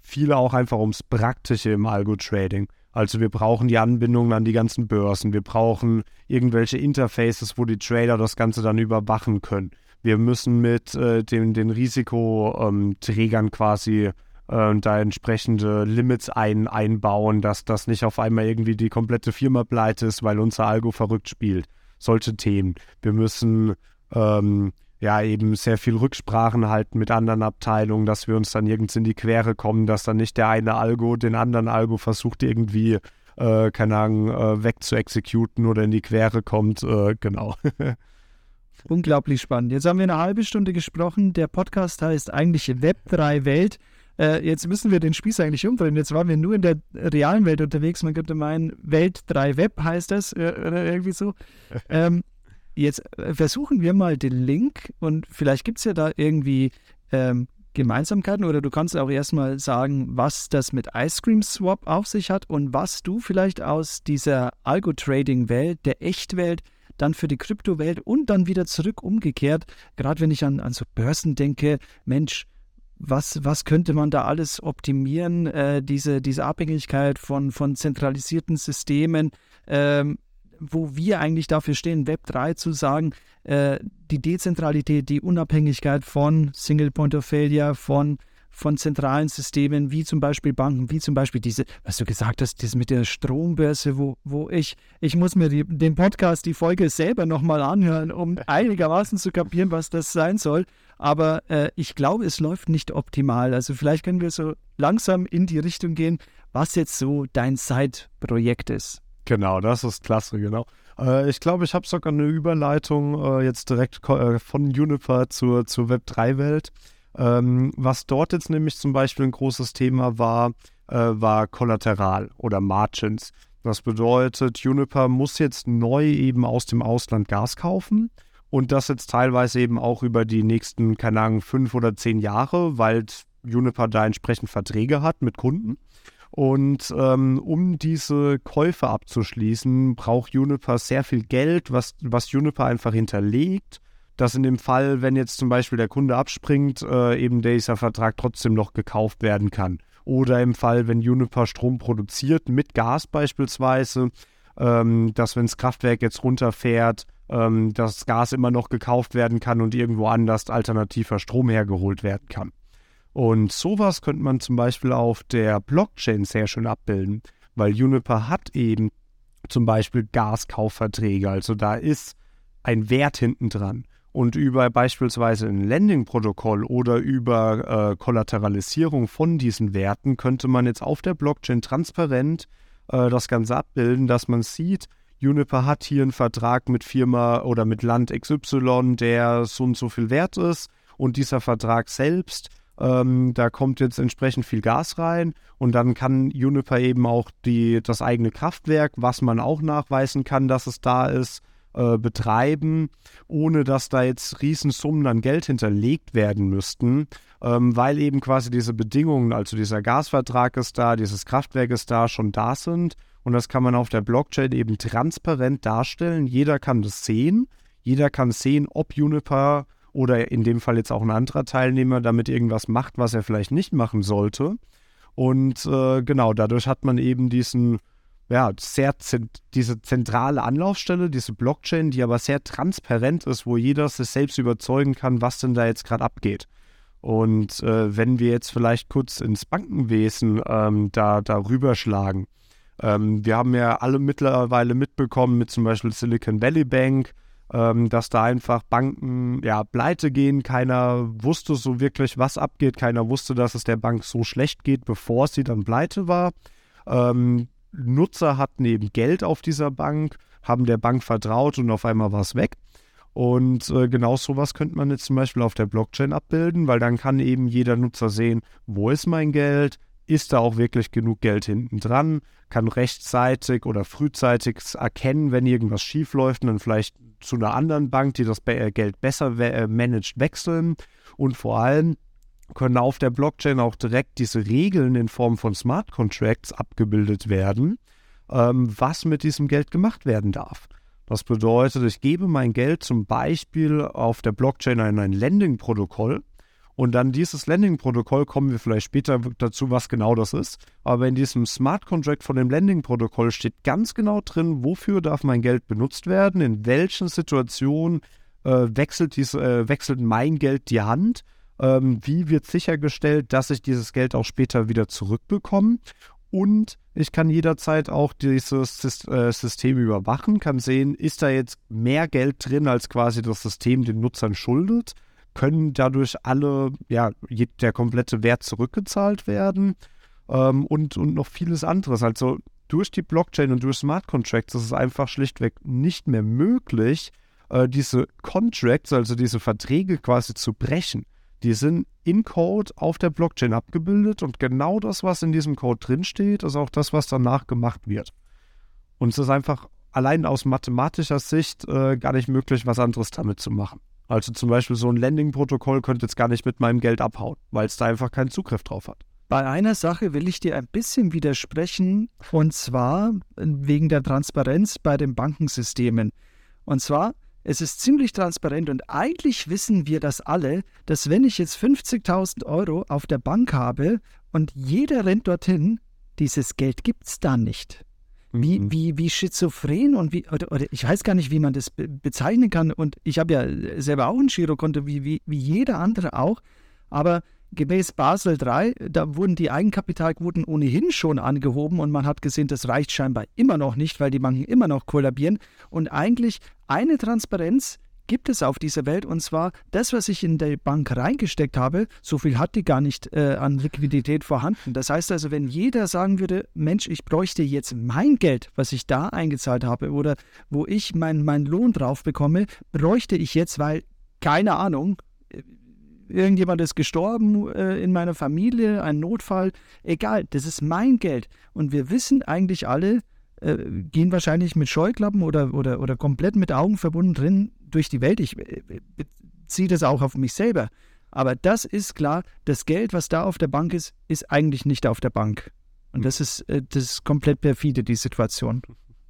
viel auch einfach ums Praktische im Algo-Trading. Also wir brauchen die Anbindungen an die ganzen Börsen, wir brauchen irgendwelche Interfaces, wo die Trader das Ganze dann überwachen können. Wir müssen mit äh, den, den Risikoträgern ähm, quasi äh, da entsprechende Limits ein, einbauen, dass das nicht auf einmal irgendwie die komplette Firma pleite ist, weil unser Algo verrückt spielt. Solche Themen. Wir müssen ähm, ja eben sehr viel Rücksprachen halten mit anderen Abteilungen, dass wir uns dann nirgends in die Quere kommen, dass dann nicht der eine Algo den anderen Algo versucht irgendwie, äh, keine Ahnung, äh, wegzuexekuten oder in die Quere kommt. Äh, genau. Unglaublich spannend. Jetzt haben wir eine halbe Stunde gesprochen. Der Podcast heißt eigentlich Web3 Welt. Äh, jetzt müssen wir den Spieß eigentlich umdrehen. Jetzt waren wir nur in der realen Welt unterwegs. Man könnte meinen, Welt 3 Web heißt das äh, oder irgendwie so. ähm, Jetzt äh, versuchen wir mal den Link und vielleicht gibt es ja da irgendwie ähm, Gemeinsamkeiten oder du kannst auch erstmal sagen, was das mit Ice Cream Swap auf sich hat und was du vielleicht aus dieser Algo-Trading-Welt, der Echtwelt, dann für die Kryptowelt und dann wieder zurück umgekehrt, gerade wenn ich an, an so Börsen denke, Mensch, was, was könnte man da alles optimieren, äh, diese, diese Abhängigkeit von, von zentralisierten Systemen, ähm, wo wir eigentlich dafür stehen, Web 3 zu sagen, äh, die Dezentralität, die Unabhängigkeit von Single Point of Failure, von, von zentralen Systemen, wie zum Beispiel Banken, wie zum Beispiel diese, was du gesagt hast, das mit der Strombörse, wo, wo ich, ich muss mir die, den Podcast, die Folge selber nochmal anhören, um einigermaßen zu kapieren, was das sein soll. Aber äh, ich glaube, es läuft nicht optimal. Also vielleicht können wir so langsam in die Richtung gehen, was jetzt so dein Side-Projekt ist. Genau, das ist klasse, genau. Äh, ich glaube, ich habe sogar eine Überleitung äh, jetzt direkt äh, von Juniper zur, zur Web3-Welt. Ähm, was dort jetzt nämlich zum Beispiel ein großes Thema war, äh, war Kollateral oder Margins. Das bedeutet, Juniper muss jetzt neu eben aus dem Ausland Gas kaufen und das jetzt teilweise eben auch über die nächsten, keine Ahnung, fünf oder zehn Jahre, weil Juniper da entsprechend Verträge hat mit Kunden. Und ähm, um diese Käufe abzuschließen, braucht Juniper sehr viel Geld, was, was Juniper einfach hinterlegt, dass in dem Fall, wenn jetzt zum Beispiel der Kunde abspringt, äh, eben dieser Vertrag trotzdem noch gekauft werden kann. Oder im Fall, wenn Juniper Strom produziert, mit Gas beispielsweise, ähm, dass wenn das Kraftwerk jetzt runterfährt, ähm, das Gas immer noch gekauft werden kann und irgendwo anders alternativer Strom hergeholt werden kann. Und sowas könnte man zum Beispiel auf der Blockchain sehr schön abbilden, weil Juniper hat eben zum Beispiel Gaskaufverträge. Also da ist ein Wert hinten dran. Und über beispielsweise ein Landing-Protokoll oder über äh, Kollateralisierung von diesen Werten könnte man jetzt auf der Blockchain transparent äh, das Ganze abbilden, dass man sieht, Juniper hat hier einen Vertrag mit Firma oder mit Land XY, der so und so viel wert ist. Und dieser Vertrag selbst ähm, da kommt jetzt entsprechend viel Gas rein und dann kann Juniper eben auch die, das eigene Kraftwerk, was man auch nachweisen kann, dass es da ist, äh, betreiben, ohne dass da jetzt Riesensummen an Geld hinterlegt werden müssten, ähm, weil eben quasi diese Bedingungen, also dieser Gasvertrag ist da, dieses Kraftwerk ist da, schon da sind. Und das kann man auf der Blockchain eben transparent darstellen. Jeder kann das sehen. Jeder kann sehen, ob Juniper oder in dem Fall jetzt auch ein anderer Teilnehmer damit irgendwas macht, was er vielleicht nicht machen sollte. Und äh, genau, dadurch hat man eben diesen, ja, sehr diese zentrale Anlaufstelle, diese Blockchain, die aber sehr transparent ist, wo jeder sich selbst überzeugen kann, was denn da jetzt gerade abgeht. Und äh, wenn wir jetzt vielleicht kurz ins Bankenwesen ähm, da, da rüberschlagen, ähm, wir haben ja alle mittlerweile mitbekommen mit zum Beispiel Silicon Valley Bank, ähm, dass da einfach Banken ja pleite gehen. Keiner wusste so wirklich, was abgeht. Keiner wusste, dass es der Bank so schlecht geht, bevor sie dann pleite war. Ähm, Nutzer hatten eben Geld auf dieser Bank, haben der Bank vertraut und auf einmal war es weg. Und äh, genau sowas könnte man jetzt zum Beispiel auf der Blockchain abbilden, weil dann kann eben jeder Nutzer sehen, wo ist mein Geld, ist da auch wirklich genug Geld hinten dran, kann rechtzeitig oder frühzeitig erkennen, wenn irgendwas schief läuft und dann vielleicht zu einer anderen Bank, die das äh, Geld besser äh, managt, wechseln und vor allem können auf der Blockchain auch direkt diese Regeln in Form von Smart Contracts abgebildet werden, ähm, was mit diesem Geld gemacht werden darf. Das bedeutet, ich gebe mein Geld zum Beispiel auf der Blockchain in ein Lending-Protokoll und dann dieses Landing-Protokoll kommen wir vielleicht später dazu, was genau das ist. Aber in diesem Smart Contract von dem Landing-Protokoll steht ganz genau drin, wofür darf mein Geld benutzt werden, in welchen Situationen äh, wechselt, dies, äh, wechselt mein Geld die Hand, ähm, wie wird sichergestellt, dass ich dieses Geld auch später wieder zurückbekomme. Und ich kann jederzeit auch dieses äh, System überwachen, kann sehen, ist da jetzt mehr Geld drin, als quasi das System den Nutzern schuldet können dadurch alle, ja, der komplette Wert zurückgezahlt werden ähm, und, und noch vieles anderes. Also durch die Blockchain und durch Smart Contracts ist es einfach schlichtweg nicht mehr möglich, äh, diese Contracts, also diese Verträge quasi zu brechen. Die sind in Code auf der Blockchain abgebildet und genau das, was in diesem Code drinsteht, ist auch das, was danach gemacht wird. Und es ist einfach allein aus mathematischer Sicht äh, gar nicht möglich, was anderes damit zu machen. Also zum Beispiel so ein Landing-Protokoll könnte jetzt gar nicht mit meinem Geld abhauen, weil es da einfach keinen Zugriff drauf hat. Bei einer Sache will ich dir ein bisschen widersprechen, und zwar wegen der Transparenz bei den Bankensystemen. Und zwar, es ist ziemlich transparent und eigentlich wissen wir das alle, dass wenn ich jetzt 50.000 Euro auf der Bank habe und jeder rennt dorthin, dieses Geld gibt es da nicht. Wie, mhm. wie, wie schizophren und wie, oder, oder, ich weiß gar nicht, wie man das be bezeichnen kann. Und ich habe ja selber auch ein Girokonto, wie, wie, wie jeder andere auch. Aber gemäß Basel III, da wurden die Eigenkapitalquoten ohnehin schon angehoben und man hat gesehen, das reicht scheinbar immer noch nicht, weil die Banken immer noch kollabieren. Und eigentlich eine Transparenz gibt es auf dieser Welt. Und zwar das, was ich in die Bank reingesteckt habe, so viel hat die gar nicht äh, an Liquidität vorhanden. Das heißt also, wenn jeder sagen würde, Mensch, ich bräuchte jetzt mein Geld, was ich da eingezahlt habe oder wo ich meinen mein Lohn drauf bekomme, bräuchte ich jetzt, weil, keine Ahnung, äh, irgendjemand ist gestorben äh, in meiner Familie, ein Notfall, egal, das ist mein Geld. Und wir wissen eigentlich alle, äh, gehen wahrscheinlich mit Scheuklappen oder, oder, oder komplett mit Augen verbunden drin durch die Welt. Ich äh, beziehe das auch auf mich selber. Aber das ist klar, das Geld, was da auf der Bank ist, ist eigentlich nicht auf der Bank. Und das ist, äh, das ist komplett perfide, die Situation.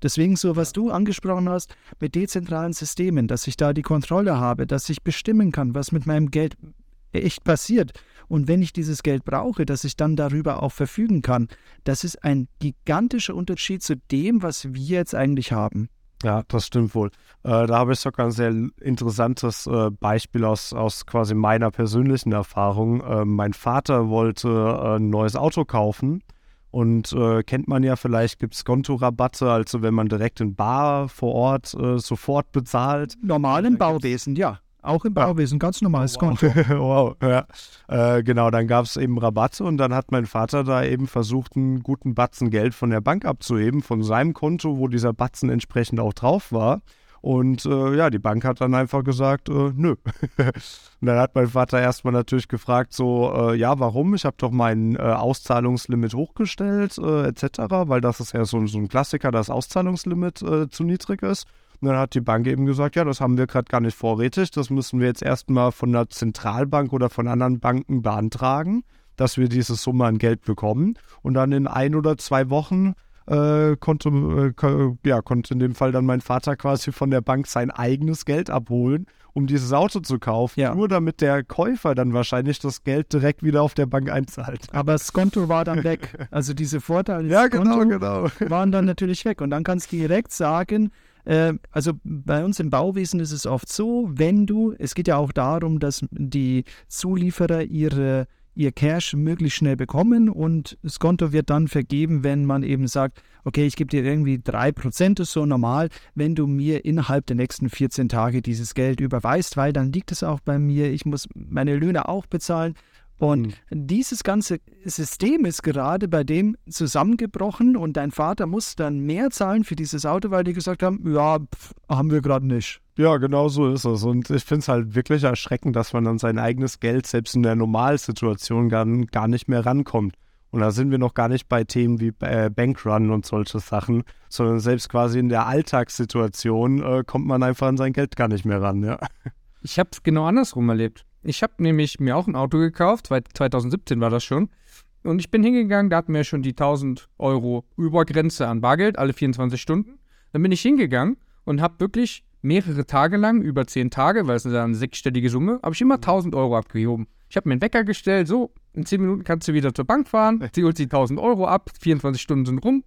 Deswegen so, was du angesprochen hast mit dezentralen Systemen, dass ich da die Kontrolle habe, dass ich bestimmen kann, was mit meinem Geld echt passiert. Und wenn ich dieses Geld brauche, dass ich dann darüber auch verfügen kann, das ist ein gigantischer Unterschied zu dem, was wir jetzt eigentlich haben. Ja, das stimmt wohl. Äh, da habe ich sogar ein sehr interessantes äh, Beispiel aus, aus quasi meiner persönlichen Erfahrung. Äh, mein Vater wollte äh, ein neues Auto kaufen und äh, kennt man ja vielleicht, gibt es Kontorabatte, also wenn man direkt in Bar vor Ort äh, sofort bezahlt. Normal im Bauwesen, ja. Auch im Bauwesen, ganz normales wow. Konto. wow, ja. Äh, genau, dann gab es eben Rabatte und dann hat mein Vater da eben versucht, einen guten Batzen Geld von der Bank abzuheben, von seinem Konto, wo dieser Batzen entsprechend auch drauf war. Und äh, ja, die Bank hat dann einfach gesagt, äh, nö. und dann hat mein Vater erstmal natürlich gefragt, so, äh, ja, warum? Ich habe doch mein äh, Auszahlungslimit hochgestellt, äh, etc., weil das ist ja so, so ein Klassiker, dass Auszahlungslimit äh, zu niedrig ist. Und dann hat die Bank eben gesagt, ja, das haben wir gerade gar nicht vorrätig. Das müssen wir jetzt erstmal von der Zentralbank oder von anderen Banken beantragen, dass wir diese Summe an Geld bekommen. Und dann in ein oder zwei Wochen äh, konnte, äh, ja, konnte in dem Fall dann mein Vater quasi von der Bank sein eigenes Geld abholen, um dieses Auto zu kaufen, ja. nur damit der Käufer dann wahrscheinlich das Geld direkt wieder auf der Bank einzahlt. Aber das Konto war dann weg. Also diese Vorteile ja, genau, genau. waren dann natürlich weg. Und dann kannst du direkt sagen, also bei uns im Bauwesen ist es oft so, wenn du, es geht ja auch darum, dass die Zulieferer ihre ihr Cash möglichst schnell bekommen und das Konto wird dann vergeben, wenn man eben sagt, okay, ich gebe dir irgendwie 3%, ist so normal, wenn du mir innerhalb der nächsten 14 Tage dieses Geld überweist, weil dann liegt es auch bei mir, ich muss meine Löhne auch bezahlen und mhm. dieses ganze System ist gerade bei dem zusammengebrochen und dein Vater muss dann mehr zahlen für dieses Auto, weil die gesagt haben, ja, pff, haben wir gerade nicht. Ja, genau so ist es. Und ich finde es halt wirklich erschreckend, dass man an sein eigenes Geld selbst in der Normalsituation gar, gar nicht mehr rankommt. Und da sind wir noch gar nicht bei Themen wie äh, Bankrun und solche Sachen, sondern selbst quasi in der Alltagssituation äh, kommt man einfach an sein Geld gar nicht mehr ran, ja. Ich habe es genau andersrum erlebt. Ich habe nämlich mir auch ein Auto gekauft, weil 2017 war das schon. Und ich bin hingegangen, da hatten wir schon die 1000 Euro Übergrenze an Bargeld, alle 24 Stunden. Dann bin ich hingegangen und habe wirklich mehrere Tage lang, über 10 Tage, weil es ist eine sechsstellige Summe, habe ich immer 1000 Euro abgehoben. Ich habe mir einen Wecker gestellt, so, in 10 Minuten kannst du wieder zur Bank fahren, sie holt die 1000 Euro ab, 24 Stunden sind rum.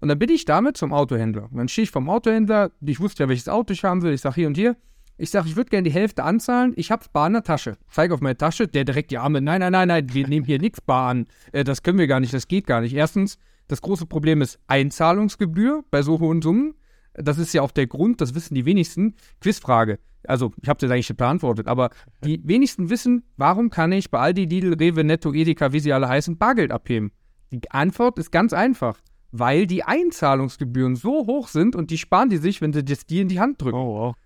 Und dann bin ich damit zum Autohändler. Und dann stehe ich vom Autohändler, ich wusste ja, welches Auto ich haben will, ich sage hier und hier, ich sage, ich würde gerne die Hälfte anzahlen. Ich habe Bar in der Tasche. Zeige auf meine Tasche. Der direkt die Arme. Nein, nein, nein, nein. Wir nehmen hier nichts Bar an. Äh, das können wir gar nicht. Das geht gar nicht. Erstens, das große Problem ist Einzahlungsgebühr bei so hohen Summen. Das ist ja auch der Grund, das wissen die wenigsten. Quizfrage. Also, ich habe das eigentlich schon beantwortet, aber die wenigsten wissen, warum kann ich bei Aldi, Lidl, Rewe, Netto, Edeka, wie sie alle heißen, Bargeld abheben? Die Antwort ist ganz einfach. Weil die Einzahlungsgebühren so hoch sind und die sparen die sich, wenn sie das dir in die Hand drücken. Oh, wow.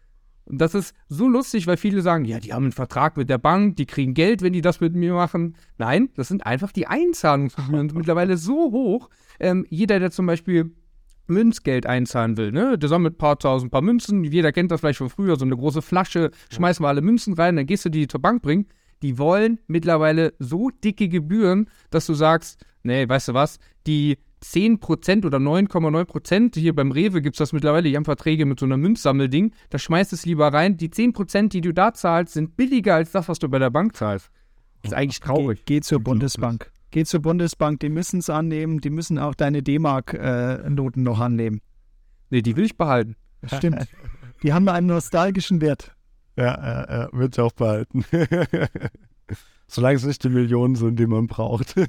Und das ist so lustig, weil viele sagen, ja, die haben einen Vertrag mit der Bank, die kriegen Geld, wenn die das mit mir machen. Nein, das sind einfach die Einzahlungsgebühren mittlerweile so hoch. Ähm, jeder, der zum Beispiel Münzgeld einzahlen will, ne? Der sammelt ein paar tausend, paar Münzen. Jeder kennt das vielleicht von früher, so eine große Flasche, schmeißen wir alle Münzen rein, dann gehst du die zur Bank bringen. Die wollen mittlerweile so dicke Gebühren, dass du sagst, nee, weißt du was, die 10% oder 9,9%, hier beim Rewe gibt es das mittlerweile, die haben Verträge mit so einer Münzsammelding, da schmeißt es lieber rein. Die 10%, die du da zahlst, sind billiger als das, was du bei der Bank zahlst. Ist eigentlich traurig. Geh, geh zur Bundesbank. Geh zur Bundesbank, die müssen es annehmen, die müssen auch deine D-Mark-Noten noch annehmen. Nee, die will ich behalten. Stimmt. die haben einen nostalgischen Wert. Ja, äh, äh, wird auch behalten. Solange es nicht die Millionen sind, die man braucht.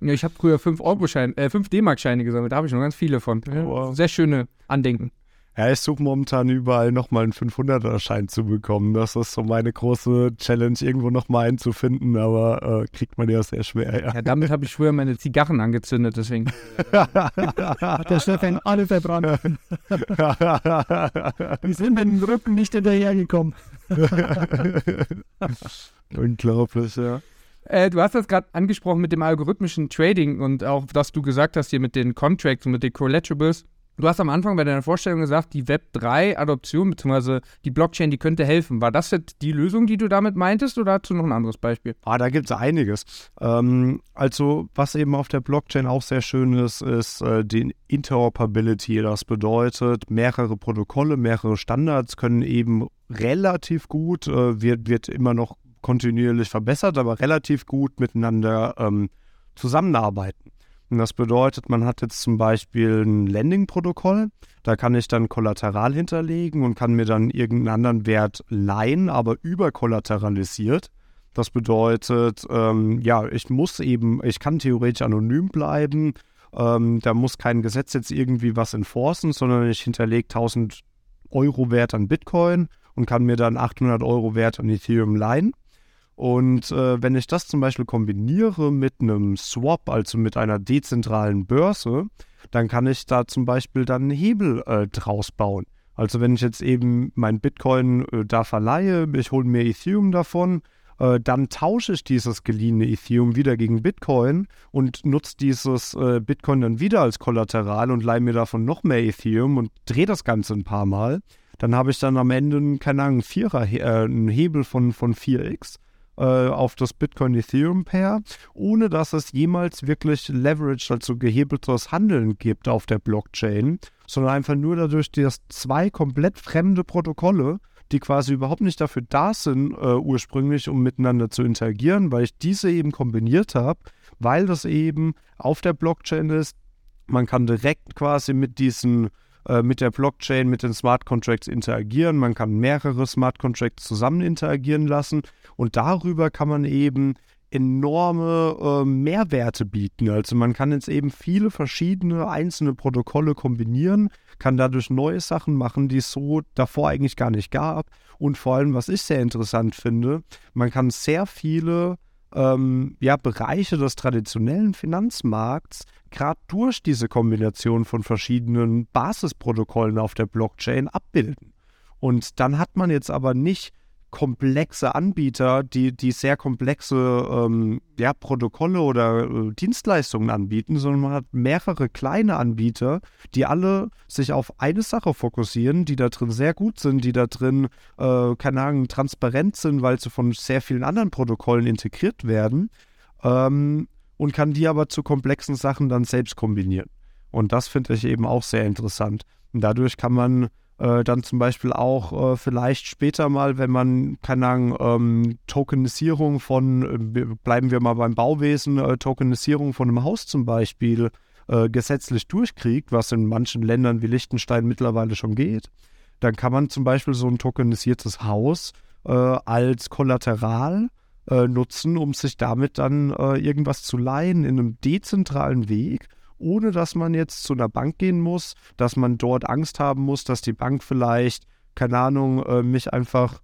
Ja, ich habe früher 5 Euro-Scheine, äh, 5 D-Mark-Scheine gesammelt, da habe ich noch ganz viele von. Wow. Sehr schöne Andenken. Ja, ich suche momentan überall nochmal einen 500er-Schein zu bekommen. Das ist so meine große Challenge, irgendwo nochmal einen zu finden, aber äh, kriegt man ja sehr schwer, ja. Ja, damit habe ich früher meine Zigarren angezündet, deswegen. Hat der Stefan alle verbrannt. Die sind mit dem Rücken nicht hinterhergekommen. Unglaublich, ja. Äh, du hast das gerade angesprochen mit dem algorithmischen Trading und auch, was du gesagt hast hier mit den Contracts und mit den Collectibles. Du hast am Anfang bei deiner Vorstellung gesagt, die Web3-Adoption bzw. die Blockchain, die könnte helfen. War das jetzt die Lösung, die du damit meintest oder hast du noch ein anderes Beispiel? Ah, da gibt es einiges. Ähm, also, was eben auf der Blockchain auch sehr schön ist, ist äh, die Interoperability. Das bedeutet, mehrere Protokolle, mehrere Standards können eben relativ gut, äh, wird, wird immer noch kontinuierlich verbessert, aber relativ gut miteinander ähm, zusammenarbeiten. Das bedeutet, man hat jetzt zum Beispiel ein Landing-Protokoll, da kann ich dann Kollateral hinterlegen und kann mir dann irgendeinen anderen Wert leihen, aber überkollateralisiert. Das bedeutet, ähm, ja, ich muss eben, ich kann theoretisch anonym bleiben. Ähm, da muss kein Gesetz jetzt irgendwie was enforcen, sondern ich hinterlege 1000 Euro Wert an Bitcoin und kann mir dann 800 Euro Wert an Ethereum leihen. Und äh, wenn ich das zum Beispiel kombiniere mit einem Swap, also mit einer dezentralen Börse, dann kann ich da zum Beispiel dann einen Hebel äh, draus bauen. Also wenn ich jetzt eben mein Bitcoin äh, da verleihe, ich hole mir Ethereum davon, äh, dann tausche ich dieses geliehene Ethereum wieder gegen Bitcoin und nutze dieses äh, Bitcoin dann wieder als Kollateral und leihe mir davon noch mehr Ethereum und drehe das Ganze ein paar Mal. Dann habe ich dann am Ende, keine Ahnung, Vierer, äh, einen Hebel von, von 4x äh, auf das Bitcoin-Ethereum-Pair, ohne dass es jemals wirklich leveraged, also gehebeltes Handeln gibt auf der Blockchain, sondern einfach nur dadurch, dass zwei komplett fremde Protokolle, die quasi überhaupt nicht dafür da sind, äh, ursprünglich, um miteinander zu interagieren, weil ich diese eben kombiniert habe, weil das eben auf der Blockchain ist. Man kann direkt quasi mit diesen äh, mit der Blockchain, mit den Smart Contracts interagieren. Man kann mehrere Smart Contracts zusammen interagieren lassen und darüber kann man eben enorme äh, Mehrwerte bieten. Also man kann jetzt eben viele verschiedene einzelne Protokolle kombinieren, kann dadurch neue Sachen machen, die es so davor eigentlich gar nicht gab. Und vor allem, was ich sehr interessant finde, man kann sehr viele ähm, ja, Bereiche des traditionellen Finanzmarkts gerade durch diese Kombination von verschiedenen Basisprotokollen auf der Blockchain abbilden. Und dann hat man jetzt aber nicht komplexe Anbieter, die, die sehr komplexe ähm, ja, Protokolle oder äh, Dienstleistungen anbieten, sondern man hat mehrere kleine Anbieter, die alle sich auf eine Sache fokussieren, die da drin sehr gut sind, die da drin, äh, keine Ahnung, transparent sind, weil sie von sehr vielen anderen Protokollen integriert werden. Ähm, und kann die aber zu komplexen Sachen dann selbst kombinieren. Und das finde ich eben auch sehr interessant. Und dadurch kann man äh, dann zum Beispiel auch äh, vielleicht später mal, wenn man, keine Ahnung, ähm, Tokenisierung von, äh, bleiben wir mal beim Bauwesen, äh, Tokenisierung von einem Haus zum Beispiel äh, gesetzlich durchkriegt, was in manchen Ländern wie Liechtenstein mittlerweile schon geht, dann kann man zum Beispiel so ein tokenisiertes Haus äh, als Kollateral nutzen, um sich damit dann irgendwas zu leihen in einem dezentralen Weg ohne dass man jetzt zu einer Bank gehen muss, dass man dort Angst haben muss, dass die Bank vielleicht, keine Ahnung, äh, mich einfach,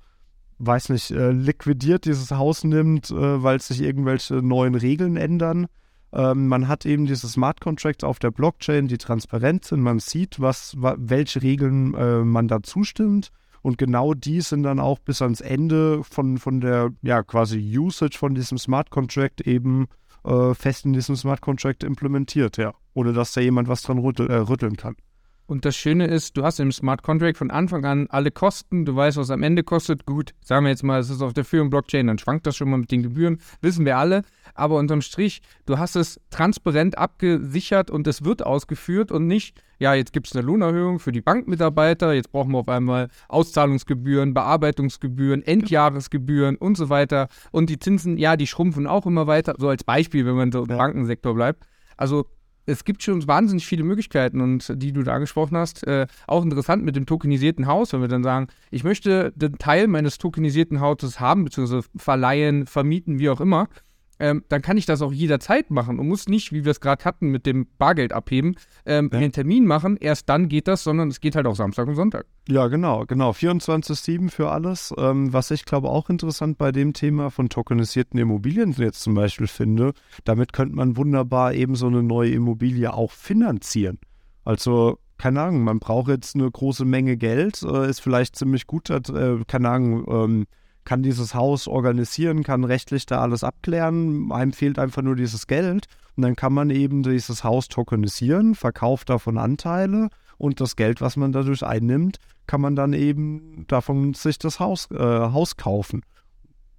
weiß nicht, äh, liquidiert, dieses Haus nimmt, äh, weil sich irgendwelche neuen Regeln ändern. Ähm, man hat eben diese Smart Contracts auf der Blockchain, die transparent sind. Man sieht, was, welche Regeln äh, man da zustimmt. Und genau die sind dann auch bis ans Ende von, von der, ja, quasi Usage von diesem Smart Contract eben äh, fest in diesem Smart Contract implementiert, ja. Ohne dass da jemand was dran rüttel, äh, rütteln kann. Und das Schöne ist, du hast im Smart Contract von Anfang an alle Kosten, du weißt, was am Ende kostet. Gut, sagen wir jetzt mal, es ist auf der Führung Blockchain, dann schwankt das schon mal mit den Gebühren, wissen wir alle. Aber unterm Strich, du hast es transparent abgesichert und es wird ausgeführt und nicht, ja, jetzt gibt es eine Lohnerhöhung für die Bankmitarbeiter, jetzt brauchen wir auf einmal Auszahlungsgebühren, Bearbeitungsgebühren, Endjahresgebühren und so weiter. Und die Zinsen, ja, die schrumpfen auch immer weiter, so als Beispiel, wenn man so im. Bankensektor bleibt. Also es gibt schon wahnsinnig viele Möglichkeiten und die du da angesprochen hast, äh, auch interessant mit dem tokenisierten Haus, wenn wir dann sagen, ich möchte den Teil meines tokenisierten Hauses haben, beziehungsweise verleihen, vermieten, wie auch immer ähm, dann kann ich das auch jederzeit machen und muss nicht, wie wir es gerade hatten, mit dem Bargeld abheben, ähm, ja. einen Termin machen. Erst dann geht das, sondern es geht halt auch Samstag und Sonntag. Ja, genau, genau. 24-7 für alles. Ähm, was ich glaube auch interessant bei dem Thema von tokenisierten Immobilien jetzt zum Beispiel finde, damit könnte man wunderbar eben so eine neue Immobilie auch finanzieren. Also keine Ahnung, man braucht jetzt eine große Menge Geld, äh, ist vielleicht ziemlich gut, äh, keine Ahnung, ähm, kann dieses Haus organisieren, kann rechtlich da alles abklären. Einem fehlt einfach nur dieses Geld. Und dann kann man eben dieses Haus tokenisieren, verkauft davon Anteile und das Geld, was man dadurch einnimmt, kann man dann eben davon sich das Haus, äh, Haus kaufen.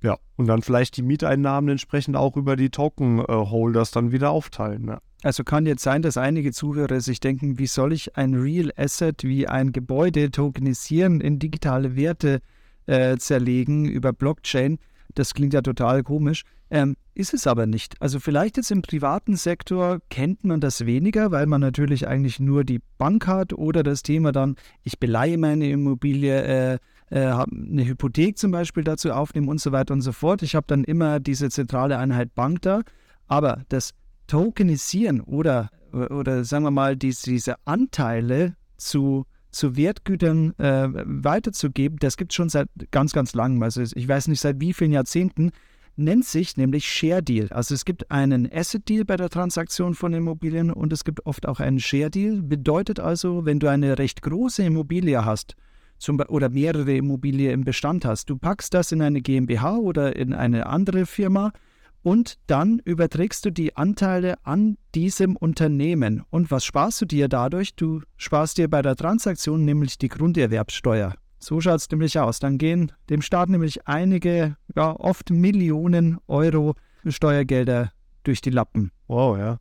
Ja, und dann vielleicht die Mieteinnahmen entsprechend auch über die Token-Holders dann wieder aufteilen. Ja. Also kann jetzt sein, dass einige Zuhörer sich denken, wie soll ich ein Real Asset wie ein Gebäude tokenisieren, in digitale Werte äh, zerlegen über Blockchain. Das klingt ja total komisch. Ähm, ist es aber nicht. Also vielleicht jetzt im privaten Sektor kennt man das weniger, weil man natürlich eigentlich nur die Bank hat oder das Thema dann, ich beleihe meine Immobilie, äh, äh, eine Hypothek zum Beispiel dazu aufnehmen und so weiter und so fort. Ich habe dann immer diese zentrale Einheit Bank da. Aber das Tokenisieren oder, oder sagen wir mal, diese, diese Anteile zu zu Wertgütern äh, weiterzugeben, das gibt es schon seit ganz, ganz langem. Also ich weiß nicht seit wie vielen Jahrzehnten, nennt sich nämlich Share Deal. Also es gibt einen Asset Deal bei der Transaktion von Immobilien und es gibt oft auch einen Share Deal. Bedeutet also, wenn du eine recht große Immobilie hast, zum, oder mehrere Immobilien im Bestand hast, du packst das in eine GmbH oder in eine andere Firma und dann überträgst du die Anteile an diesem Unternehmen. Und was sparst du dir dadurch? Du sparst dir bei der Transaktion nämlich die Grunderwerbsteuer. So schaut es nämlich aus. Dann gehen dem Staat nämlich einige, ja, oft Millionen Euro Steuergelder durch die Lappen. Wow, ja.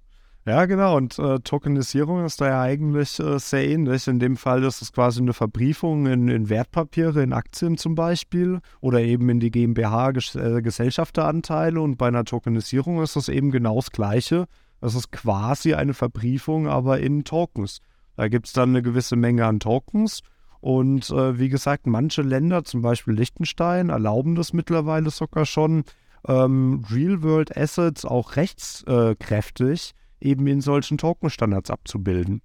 Ja, genau. Und äh, Tokenisierung ist da ja eigentlich äh, sehr ähnlich. In dem Fall ist es quasi eine Verbriefung in, in Wertpapiere, in Aktien zum Beispiel oder eben in die GmbH Ges äh. Und bei einer Tokenisierung ist es eben genau das Gleiche. Es ist quasi eine Verbriefung, aber in Tokens. Da gibt es dann eine gewisse Menge an Tokens. Und äh, wie gesagt, manche Länder, zum Beispiel Liechtenstein, erlauben das mittlerweile sogar schon, ähm, Real-World Assets auch rechtskräftig eben in solchen Token-Standards abzubilden.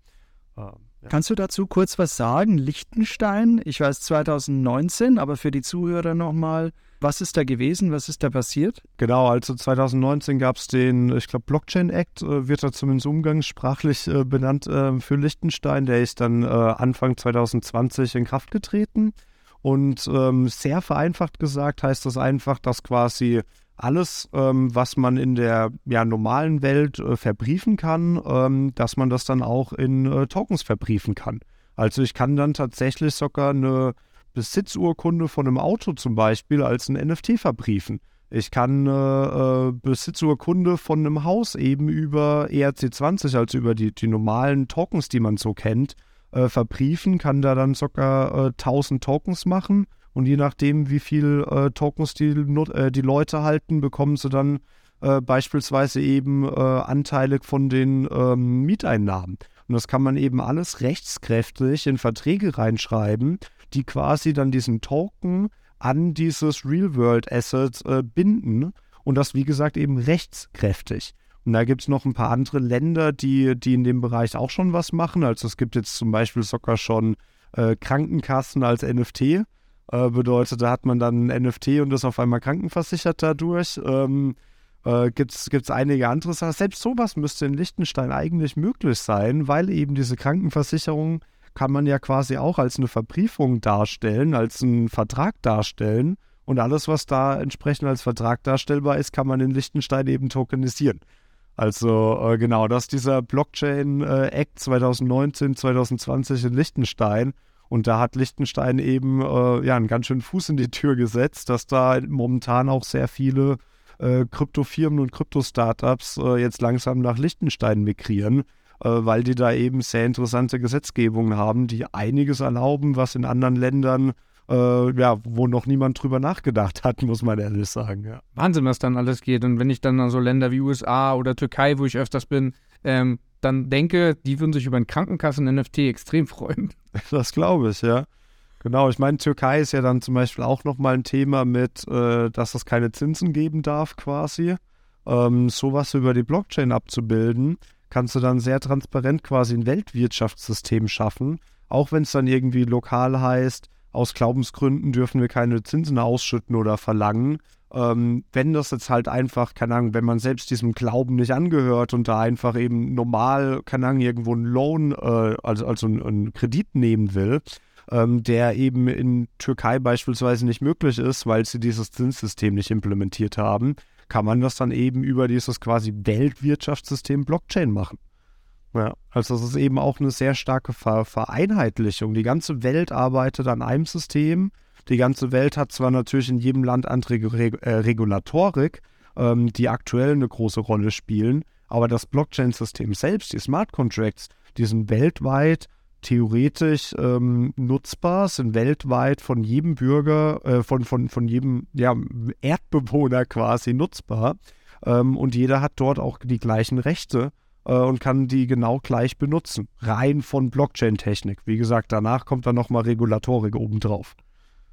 Ähm, ja. Kannst du dazu kurz was sagen? Liechtenstein, ich weiß 2019, aber für die Zuhörer nochmal, was ist da gewesen, was ist da passiert? Genau, also 2019 gab es den, ich glaube, Blockchain Act, äh, wird da zumindest umgangssprachlich äh, benannt äh, für Liechtenstein. Der ist dann äh, Anfang 2020 in Kraft getreten. Und ähm, sehr vereinfacht gesagt heißt das einfach, dass quasi alles, ähm, was man in der ja, normalen Welt äh, verbriefen kann, ähm, dass man das dann auch in äh, Tokens verbriefen kann. Also ich kann dann tatsächlich sogar eine Besitzurkunde von einem Auto zum Beispiel als ein NFT verbriefen. Ich kann äh, äh Besitzurkunde von einem Haus eben über ERC20, also über die, die normalen Tokens, die man so kennt, äh, verbriefen, kann da dann sogar äh, 1000 Tokens machen und je nachdem, wie viel äh, Tokens die, äh, die Leute halten, bekommen sie dann äh, beispielsweise eben äh, Anteile von den ähm, Mieteinnahmen. Und das kann man eben alles rechtskräftig in Verträge reinschreiben, die quasi dann diesen Token an dieses Real-World-Asset äh, binden und das, wie gesagt, eben rechtskräftig. Und da gibt es noch ein paar andere Länder, die, die in dem Bereich auch schon was machen. Also es gibt jetzt zum Beispiel sogar schon äh, Krankenkassen als NFT. Äh, bedeutet, da hat man dann ein NFT und ist auf einmal krankenversichert dadurch. Ähm, äh, gibt es einige andere Sachen. Selbst sowas müsste in Liechtenstein eigentlich möglich sein, weil eben diese Krankenversicherung kann man ja quasi auch als eine Verbriefung darstellen, als einen Vertrag darstellen. Und alles, was da entsprechend als Vertrag darstellbar ist, kann man in Liechtenstein eben tokenisieren. Also äh, genau, das ist dieser Blockchain äh, Act 2019, 2020 in Liechtenstein. Und da hat Liechtenstein eben äh, ja einen ganz schönen Fuß in die Tür gesetzt, dass da momentan auch sehr viele äh, Kryptofirmen und Krypto-Startups äh, jetzt langsam nach Liechtenstein migrieren, äh, weil die da eben sehr interessante Gesetzgebungen haben, die einiges erlauben, was in anderen Ländern äh, ja, wo noch niemand drüber nachgedacht hat, muss man ehrlich sagen. Ja. Wahnsinn, was dann alles geht. Und wenn ich dann an so Länder wie USA oder Türkei, wo ich öfters bin, ähm, dann denke, die würden sich über einen Krankenkassen-NFT extrem freuen. Das glaube ich, ja. Genau, ich meine, Türkei ist ja dann zum Beispiel auch nochmal ein Thema mit, äh, dass es keine Zinsen geben darf quasi. Ähm, sowas über die Blockchain abzubilden, kannst du dann sehr transparent quasi ein Weltwirtschaftssystem schaffen, auch wenn es dann irgendwie lokal heißt, aus Glaubensgründen dürfen wir keine Zinsen ausschütten oder verlangen. Ähm, wenn das jetzt halt einfach, keine Ahnung, wenn man selbst diesem Glauben nicht angehört und da einfach eben normal, keine Ahnung, irgendwo einen Loan, äh, also, also einen, einen Kredit nehmen will, ähm, der eben in Türkei beispielsweise nicht möglich ist, weil sie dieses Zinssystem nicht implementiert haben, kann man das dann eben über dieses quasi Weltwirtschaftssystem Blockchain machen. Ja, also das ist eben auch eine sehr starke Ver Vereinheitlichung. Die ganze Welt arbeitet an einem System. Die ganze Welt hat zwar natürlich in jedem Land andere Reg äh, Regulatorik, ähm, die aktuell eine große Rolle spielen, aber das Blockchain-System selbst, die Smart Contracts, die sind weltweit theoretisch ähm, nutzbar, sind weltweit von jedem Bürger, äh, von, von, von jedem ja, Erdbewohner quasi nutzbar. Ähm, und jeder hat dort auch die gleichen Rechte und kann die genau gleich benutzen. Rein von Blockchain-Technik. Wie gesagt, danach kommt dann nochmal Regulatorik obendrauf.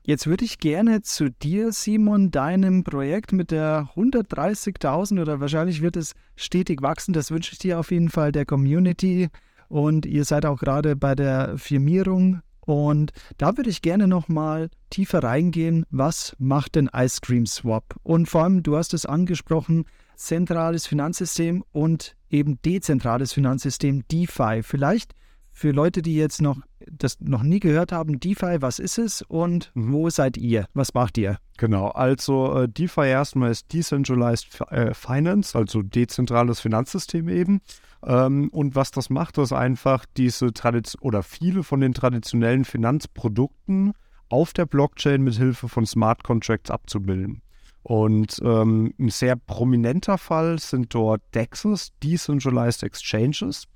Jetzt würde ich gerne zu dir, Simon, deinem Projekt mit der 130.000 oder wahrscheinlich wird es stetig wachsen. Das wünsche ich dir auf jeden Fall der Community und ihr seid auch gerade bei der Firmierung. Und da würde ich gerne nochmal tiefer reingehen. Was macht denn Ice Cream Swap? Und vor allem, du hast es angesprochen, zentrales Finanzsystem und eben dezentrales Finanzsystem DeFi. Vielleicht für Leute, die jetzt noch das noch nie gehört haben, DeFi, was ist es und mhm. wo seid ihr? Was macht ihr? Genau, also äh, DeFi erstmal ist Decentralized äh, Finance, also dezentrales Finanzsystem eben. Ähm, und was das macht, ist einfach diese Tradition oder viele von den traditionellen Finanzprodukten auf der Blockchain mit Hilfe von Smart Contracts abzubilden. Und ähm, ein sehr prominenter Fall sind dort DEXs, Decentralized Exchanges.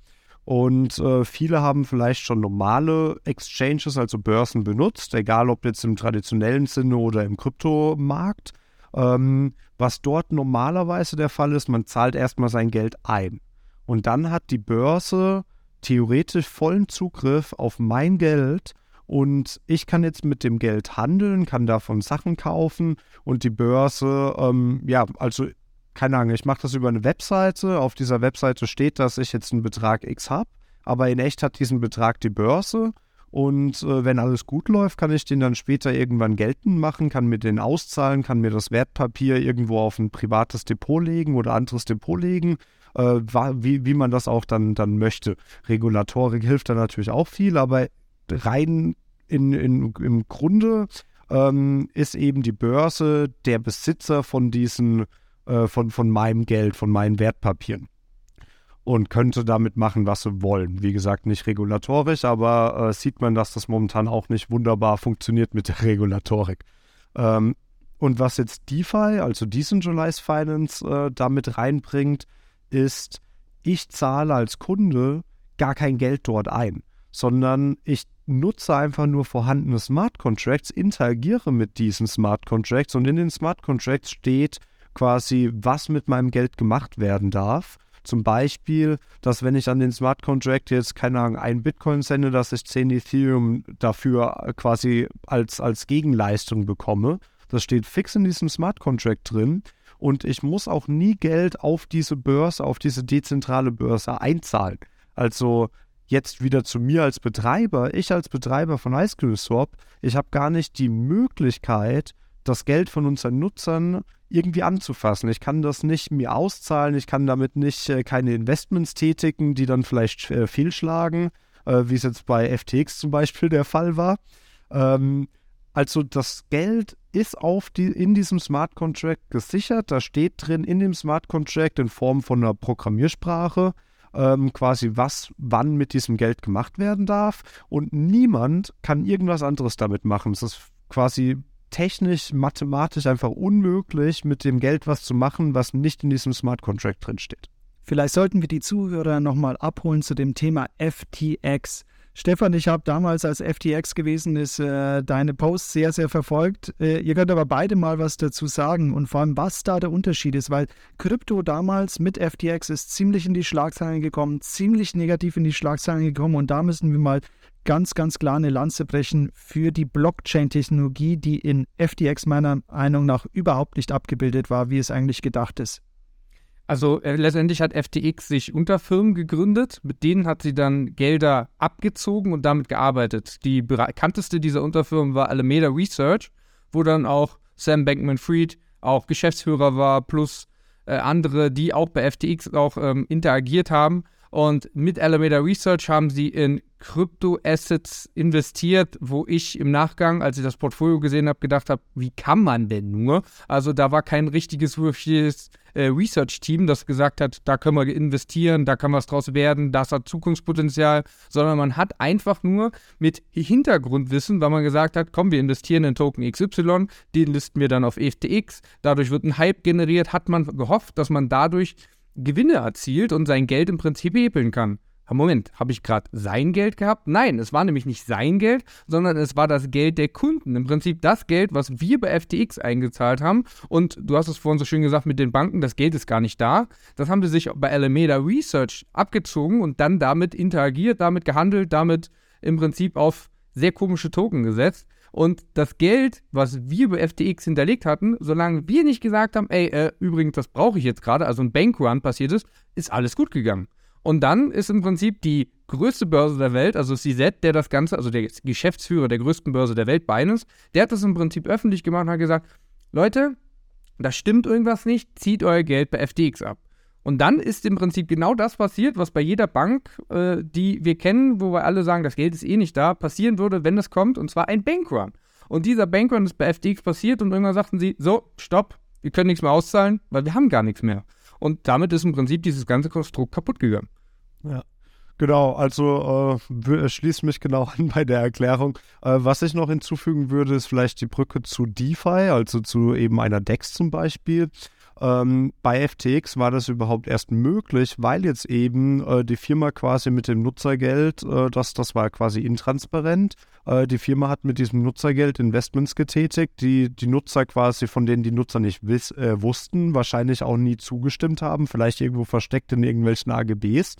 Und äh, viele haben vielleicht schon normale Exchanges, also Börsen benutzt, egal ob jetzt im traditionellen Sinne oder im Kryptomarkt. Ähm, was dort normalerweise der Fall ist, man zahlt erstmal sein Geld ein. Und dann hat die Börse theoretisch vollen Zugriff auf mein Geld und ich kann jetzt mit dem Geld handeln, kann davon Sachen kaufen und die Börse, ähm, ja, also keine Ahnung, ich mache das über eine Webseite. Auf dieser Webseite steht, dass ich jetzt einen Betrag X habe, aber in echt hat diesen Betrag die Börse. Und äh, wenn alles gut läuft, kann ich den dann später irgendwann geltend machen, kann mir den auszahlen, kann mir das Wertpapier irgendwo auf ein privates Depot legen oder anderes Depot legen, äh, wie, wie man das auch dann, dann möchte. Regulatorik hilft da natürlich auch viel, aber rein in, in, im Grunde ähm, ist eben die Börse der Besitzer von diesen äh, von, von meinem Geld, von meinen Wertpapieren. Und könnte damit machen, was sie wollen. Wie gesagt, nicht regulatorisch, aber äh, sieht man, dass das momentan auch nicht wunderbar funktioniert mit der Regulatorik. Ähm, Und was jetzt DeFi, also Decentralized Finance, äh, damit reinbringt, ist, ich zahle als Kunde gar kein Geld dort ein, sondern ich nutze einfach nur vorhandene Smart Contracts, interagiere mit diesen Smart Contracts und in den Smart Contracts steht quasi, was mit meinem Geld gemacht werden darf. Zum Beispiel, dass wenn ich an den Smart Contract jetzt, keine Ahnung, einen Bitcoin sende, dass ich 10 Ethereum dafür quasi als, als Gegenleistung bekomme. Das steht fix in diesem Smart Contract drin. Und ich muss auch nie Geld auf diese Börse, auf diese dezentrale Börse einzahlen. Also jetzt wieder zu mir als Betreiber. Ich als Betreiber von Cream Swap, ich habe gar nicht die Möglichkeit, das Geld von unseren Nutzern irgendwie anzufassen. Ich kann das nicht mir auszahlen, ich kann damit nicht äh, keine Investments tätigen, die dann vielleicht äh, fehlschlagen, äh, wie es jetzt bei FTX zum Beispiel der Fall war. Ähm, also das Geld ist auf die, in diesem Smart Contract gesichert. Da steht drin in dem Smart Contract in Form von einer Programmiersprache ähm, quasi, was wann mit diesem Geld gemacht werden darf. Und niemand kann irgendwas anderes damit machen. Es ist quasi technisch, mathematisch einfach unmöglich, mit dem Geld was zu machen, was nicht in diesem Smart Contract drinsteht. Vielleicht sollten wir die Zuhörer nochmal abholen zu dem Thema FTX. Stefan, ich habe damals, als FTX gewesen ist, äh, deine Posts sehr, sehr verfolgt. Äh, ihr könnt aber beide mal was dazu sagen und vor allem, was da der Unterschied ist, weil Krypto damals mit FTX ist ziemlich in die Schlagzeilen gekommen, ziemlich negativ in die Schlagzeilen gekommen und da müssen wir mal ganz, ganz klar eine Lanze brechen für die Blockchain-Technologie, die in FTX meiner Meinung nach überhaupt nicht abgebildet war, wie es eigentlich gedacht ist. Also äh, letztendlich hat FTX sich Unterfirmen gegründet, mit denen hat sie dann Gelder abgezogen und damit gearbeitet. Die bekannteste dieser Unterfirmen war Alameda Research, wo dann auch Sam Bankman-Fried auch Geschäftsführer war, plus äh, andere, die auch bei FTX auch ähm, interagiert haben. Und mit Alameda Research haben sie in Krypto-Assets investiert, wo ich im Nachgang, als ich das Portfolio gesehen habe, gedacht habe, wie kann man denn nur? Also da war kein richtiges, richtiges äh, Research-Team, das gesagt hat, da können wir investieren, da kann was draus werden, das hat Zukunftspotenzial, sondern man hat einfach nur mit Hintergrundwissen, weil man gesagt hat, komm, wir investieren in Token XY, den listen wir dann auf FTX, dadurch wird ein Hype generiert, hat man gehofft, dass man dadurch Gewinne erzielt und sein Geld im Prinzip hebeln kann. Moment, habe ich gerade sein Geld gehabt? Nein, es war nämlich nicht sein Geld, sondern es war das Geld der Kunden. Im Prinzip das Geld, was wir bei FTX eingezahlt haben. Und du hast es vorhin so schön gesagt mit den Banken, das Geld ist gar nicht da. Das haben sie sich bei Alameda Research abgezogen und dann damit interagiert, damit gehandelt, damit im Prinzip auf sehr komische Token gesetzt. Und das Geld, was wir bei FTX hinterlegt hatten, solange wir nicht gesagt haben, ey, äh, übrigens, das brauche ich jetzt gerade, also ein Bankrun passiert ist, ist alles gut gegangen. Und dann ist im Prinzip die größte Börse der Welt, also CZ, der das Ganze, also der Geschäftsführer der größten Börse der Welt, Binance, der hat das im Prinzip öffentlich gemacht und hat gesagt, Leute, da stimmt irgendwas nicht, zieht euer Geld bei FTX ab. Und dann ist im Prinzip genau das passiert, was bei jeder Bank, äh, die wir kennen, wo wir alle sagen, das Geld ist eh nicht da, passieren würde, wenn es kommt, und zwar ein Bankrun. Und dieser Bankrun ist bei FTX passiert und irgendwann sagten sie, so, stopp, wir können nichts mehr auszahlen, weil wir haben gar nichts mehr. Und damit ist im Prinzip dieses ganze Konstrukt kaputt gegangen. Ja. Genau, also äh, schließt mich genau an bei der Erklärung. Äh, was ich noch hinzufügen würde, ist vielleicht die Brücke zu DeFi, also zu eben einer DEX zum Beispiel. Ähm, bei FTX war das überhaupt erst möglich, weil jetzt eben äh, die Firma quasi mit dem Nutzergeld, äh, das, das war quasi intransparent, äh, die Firma hat mit diesem Nutzergeld Investments getätigt, die die Nutzer quasi, von denen die Nutzer nicht wiss, äh, wussten, wahrscheinlich auch nie zugestimmt haben, vielleicht irgendwo versteckt in irgendwelchen AGBs.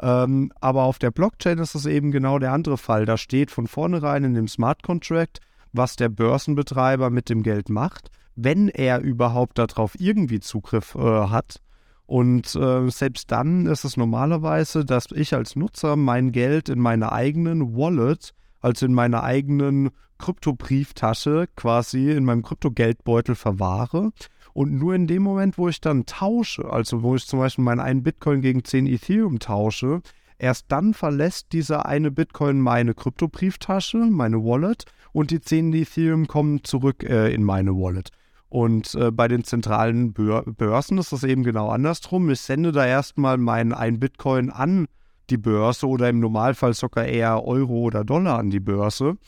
Ähm, aber auf der Blockchain ist es eben genau der andere Fall. Da steht von vornherein in dem Smart Contract, was der Börsenbetreiber mit dem Geld macht wenn er überhaupt darauf irgendwie Zugriff äh, hat. Und äh, selbst dann ist es normalerweise, dass ich als Nutzer mein Geld in meiner eigenen Wallet, also in meiner eigenen Kryptobrieftasche, quasi in meinem Kryptogeldbeutel verwahre. Und nur in dem Moment, wo ich dann tausche, also wo ich zum Beispiel meinen einen Bitcoin gegen 10 Ethereum tausche, erst dann verlässt dieser eine Bitcoin meine Kryptobrieftasche, meine Wallet, und die 10 Ethereum kommen zurück äh, in meine Wallet. Und äh, bei den zentralen Bör Börsen ist das eben genau andersrum. Ich sende da erstmal meinen ein Bitcoin an die Börse oder im Normalfall sogar eher Euro oder Dollar an die Börse.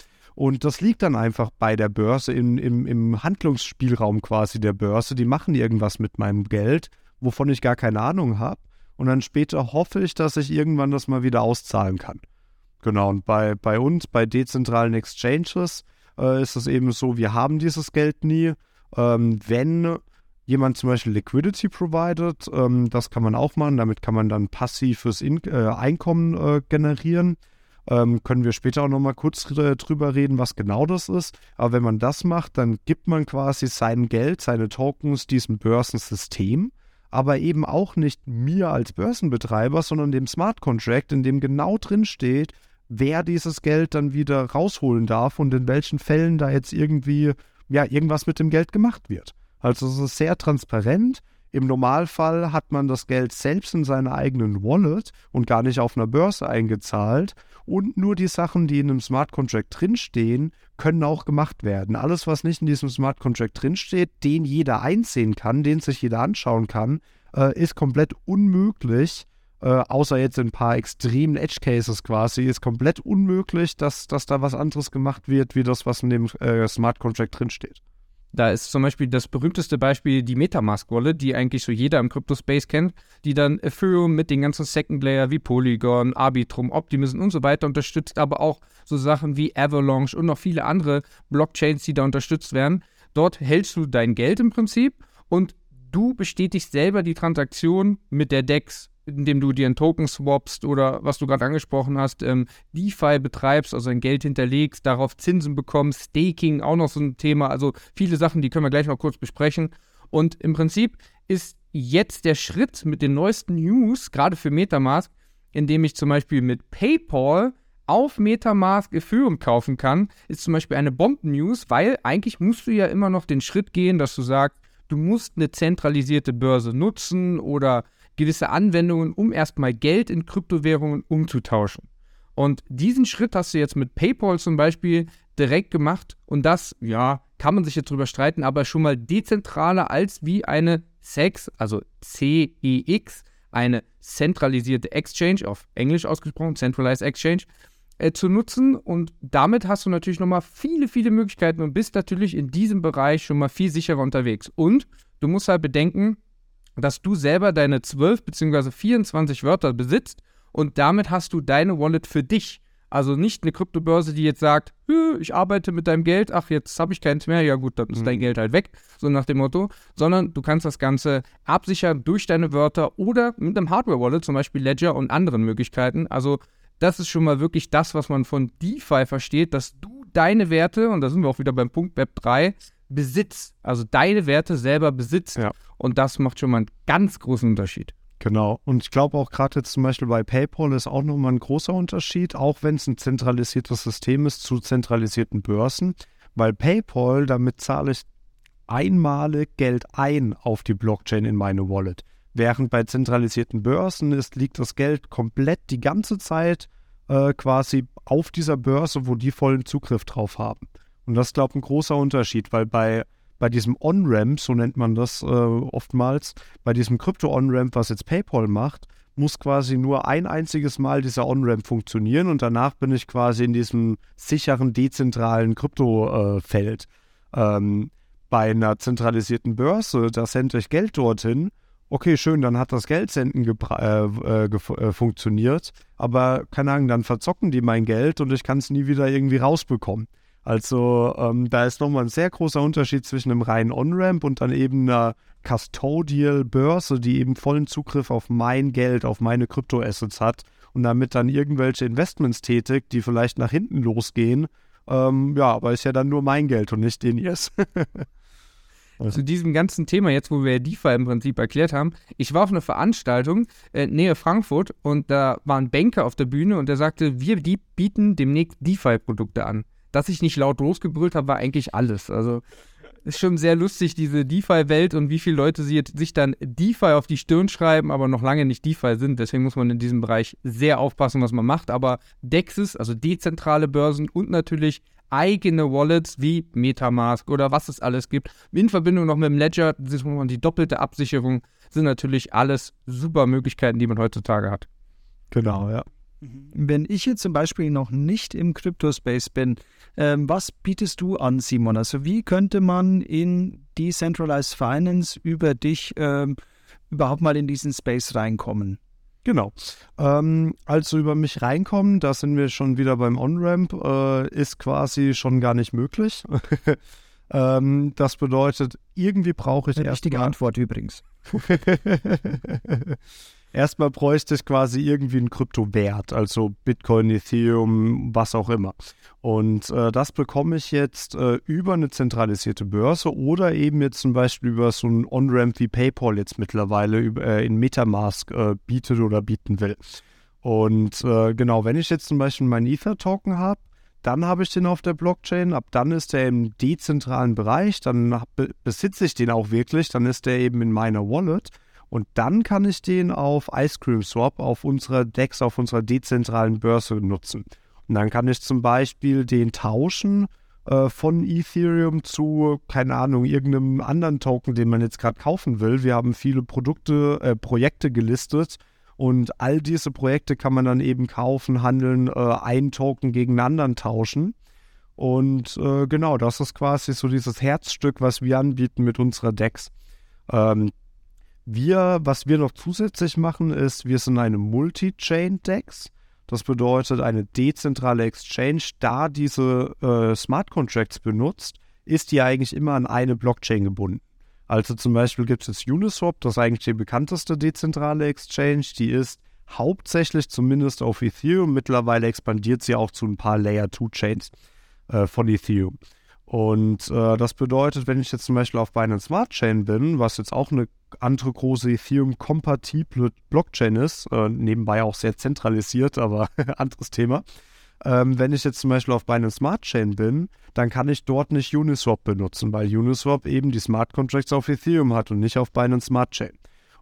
Und das liegt dann einfach bei der Börse, in, im, im Handlungsspielraum quasi der Börse. Die machen irgendwas mit meinem Geld, wovon ich gar keine Ahnung habe. Und dann später hoffe ich, dass ich irgendwann das mal wieder auszahlen kann. Genau, und bei, bei uns, bei dezentralen Exchanges, äh, ist es eben so, wir haben dieses Geld nie. Ähm, wenn jemand zum Beispiel Liquidity provided, ähm, das kann man auch machen, damit kann man dann passives In äh, Einkommen äh, generieren. Ähm, können wir später auch nochmal kurz drüber reden, was genau das ist. Aber wenn man das macht, dann gibt man quasi sein Geld, seine Tokens diesem Börsensystem, aber eben auch nicht mir als Börsenbetreiber, sondern dem Smart Contract, in dem genau drin steht, wer dieses Geld dann wieder rausholen darf und in welchen Fällen da jetzt irgendwie ja irgendwas mit dem Geld gemacht wird. Also es ist sehr transparent. Im Normalfall hat man das Geld selbst in seiner eigenen Wallet und gar nicht auf einer Börse eingezahlt. Und nur die Sachen, die in einem Smart Contract drinstehen, können auch gemacht werden. Alles, was nicht in diesem Smart Contract drinsteht, den jeder einsehen kann, den sich jeder anschauen kann, äh, ist komplett unmöglich. Äh, außer jetzt in ein paar extremen Edge Cases quasi, ist komplett unmöglich, dass, dass da was anderes gemacht wird, wie das, was in dem äh, Smart Contract drinsteht. Da ist zum Beispiel das berühmteste Beispiel die Metamask-Wallet, die eigentlich so jeder im Crypto-Space kennt, die dann Ethereum mit den ganzen Second Layer wie Polygon, Arbitrum, Optimism und so weiter unterstützt, aber auch so Sachen wie Avalanche und noch viele andere Blockchains, die da unterstützt werden. Dort hältst du dein Geld im Prinzip und du bestätigst selber die Transaktion mit der DEX indem du dir einen Token swapst oder was du gerade angesprochen hast, ähm, DeFi betreibst, also ein Geld hinterlegst, darauf Zinsen bekommst, Staking auch noch so ein Thema, also viele Sachen, die können wir gleich mal kurz besprechen. Und im Prinzip ist jetzt der Schritt mit den neuesten News, gerade für Metamask, indem ich zum Beispiel mit PayPal auf Metamask Ethereum kaufen kann, ist zum Beispiel eine Bomben-News, weil eigentlich musst du ja immer noch den Schritt gehen, dass du sagst, du musst eine zentralisierte Börse nutzen oder gewisse Anwendungen, um erstmal Geld in Kryptowährungen umzutauschen. Und diesen Schritt hast du jetzt mit PayPal zum Beispiel direkt gemacht und das, ja, kann man sich jetzt drüber streiten, aber schon mal dezentraler als wie eine CEX, also CEX, eine zentralisierte Exchange, auf Englisch ausgesprochen, Centralized Exchange, äh, zu nutzen. Und damit hast du natürlich nochmal viele, viele Möglichkeiten und bist natürlich in diesem Bereich schon mal viel sicherer unterwegs. Und du musst halt bedenken, dass du selber deine 12 bzw. 24 Wörter besitzt und damit hast du deine Wallet für dich. Also nicht eine Kryptobörse, die jetzt sagt, ich arbeite mit deinem Geld, ach, jetzt habe ich keins mehr, ja gut, dann ist mhm. dein Geld halt weg, so nach dem Motto, sondern du kannst das Ganze absichern durch deine Wörter oder mit einem Hardware-Wallet, zum Beispiel Ledger und anderen Möglichkeiten. Also das ist schon mal wirklich das, was man von DeFi versteht, dass du deine Werte, und da sind wir auch wieder beim Punkt Web 3, Besitz, also deine Werte selber besitzt. Ja. Und das macht schon mal einen ganz großen Unterschied. Genau. Und ich glaube auch gerade jetzt zum Beispiel bei PayPal ist auch nochmal ein großer Unterschied, auch wenn es ein zentralisiertes System ist zu zentralisierten Börsen, weil PayPal, damit zahle ich einmalig Geld ein auf die Blockchain in meine Wallet. Während bei zentralisierten Börsen ist, liegt das Geld komplett die ganze Zeit äh, quasi auf dieser Börse, wo die vollen Zugriff drauf haben. Und das ist, glaube ich, ein großer Unterschied, weil bei, bei diesem On-Ramp, so nennt man das äh, oftmals, bei diesem Krypto-On-Ramp, was jetzt PayPal macht, muss quasi nur ein einziges Mal dieser On-Ramp funktionieren und danach bin ich quasi in diesem sicheren, dezentralen Krypto-Feld. Äh, ähm, bei einer zentralisierten Börse, da sende ich Geld dorthin. Okay, schön, dann hat das Geldsenden äh, äh, äh, funktioniert, aber keine Ahnung, dann verzocken die mein Geld und ich kann es nie wieder irgendwie rausbekommen. Also ähm, da ist nochmal ein sehr großer Unterschied zwischen einem reinen On-Ramp und dann eben einer Custodial-Börse, die eben vollen Zugriff auf mein Geld, auf meine Kryptoassets hat und damit dann irgendwelche Investments tätigt, die vielleicht nach hinten losgehen. Ähm, ja, aber ist ja dann nur mein Geld und nicht den ihrs. Zu diesem ganzen Thema, jetzt wo wir DeFi im Prinzip erklärt haben, ich war auf einer Veranstaltung äh, nähe Frankfurt und da war ein Banker auf der Bühne und der sagte, wir bieten demnächst DeFi-Produkte an dass ich nicht laut losgebrüllt habe, war eigentlich alles. Also ist schon sehr lustig, diese DeFi-Welt und wie viele Leute sie jetzt, sich dann DeFi auf die Stirn schreiben, aber noch lange nicht DeFi sind. Deswegen muss man in diesem Bereich sehr aufpassen, was man macht. Aber DEXs, also dezentrale Börsen und natürlich eigene Wallets wie Metamask oder was es alles gibt, in Verbindung noch mit dem Ledger, die doppelte Absicherung, sind natürlich alles super Möglichkeiten, die man heutzutage hat. Genau, ja. Wenn ich jetzt zum Beispiel noch nicht im Crypto-Space bin, ähm, was bietest du an, Simon? Also wie könnte man in Decentralized Finance über dich ähm, überhaupt mal in diesen Space reinkommen? Genau. Ähm, also über mich reinkommen, da sind wir schon wieder beim On-Ramp, äh, ist quasi schon gar nicht möglich. ähm, das bedeutet, irgendwie brauche ich Eine richtige Antwort übrigens. Erstmal bräuchte ich quasi irgendwie einen Kryptowert, also Bitcoin, Ethereum, was auch immer. Und äh, das bekomme ich jetzt äh, über eine zentralisierte Börse oder eben jetzt zum Beispiel über so ein On-Ramp wie PayPal jetzt mittlerweile über, äh, in Metamask äh, bietet oder bieten will. Und äh, genau, wenn ich jetzt zum Beispiel meinen Ether-Token habe, dann habe ich den auf der Blockchain, ab dann ist der im dezentralen Bereich, dann besitze ich den auch wirklich, dann ist der eben in meiner Wallet. Und dann kann ich den auf Ice Cream Swap, auf unserer DEX, auf unserer dezentralen Börse nutzen. Und dann kann ich zum Beispiel den tauschen äh, von Ethereum zu, keine Ahnung, irgendeinem anderen Token, den man jetzt gerade kaufen will. Wir haben viele Produkte, äh, Projekte gelistet und all diese Projekte kann man dann eben kaufen, handeln, äh, einen Token gegen einen anderen tauschen. Und äh, genau, das ist quasi so dieses Herzstück, was wir anbieten mit unserer DEX. Ähm, wir, was wir noch zusätzlich machen, ist, wir sind eine Multi-Chain-DEX. Das bedeutet, eine dezentrale Exchange, da diese äh, Smart Contracts benutzt, ist die eigentlich immer an eine Blockchain gebunden. Also zum Beispiel gibt es Uniswap, das ist eigentlich die bekannteste dezentrale Exchange. Die ist hauptsächlich zumindest auf Ethereum. Mittlerweile expandiert sie auch zu ein paar Layer-2-Chains äh, von Ethereum. Und äh, das bedeutet, wenn ich jetzt zum Beispiel auf Binance Smart Chain bin, was jetzt auch eine andere große Ethereum-kompatible Blockchain ist, äh, nebenbei auch sehr zentralisiert, aber anderes Thema. Ähm, wenn ich jetzt zum Beispiel auf Binance Smart Chain bin, dann kann ich dort nicht Uniswap benutzen, weil Uniswap eben die Smart Contracts auf Ethereum hat und nicht auf Binance Smart Chain.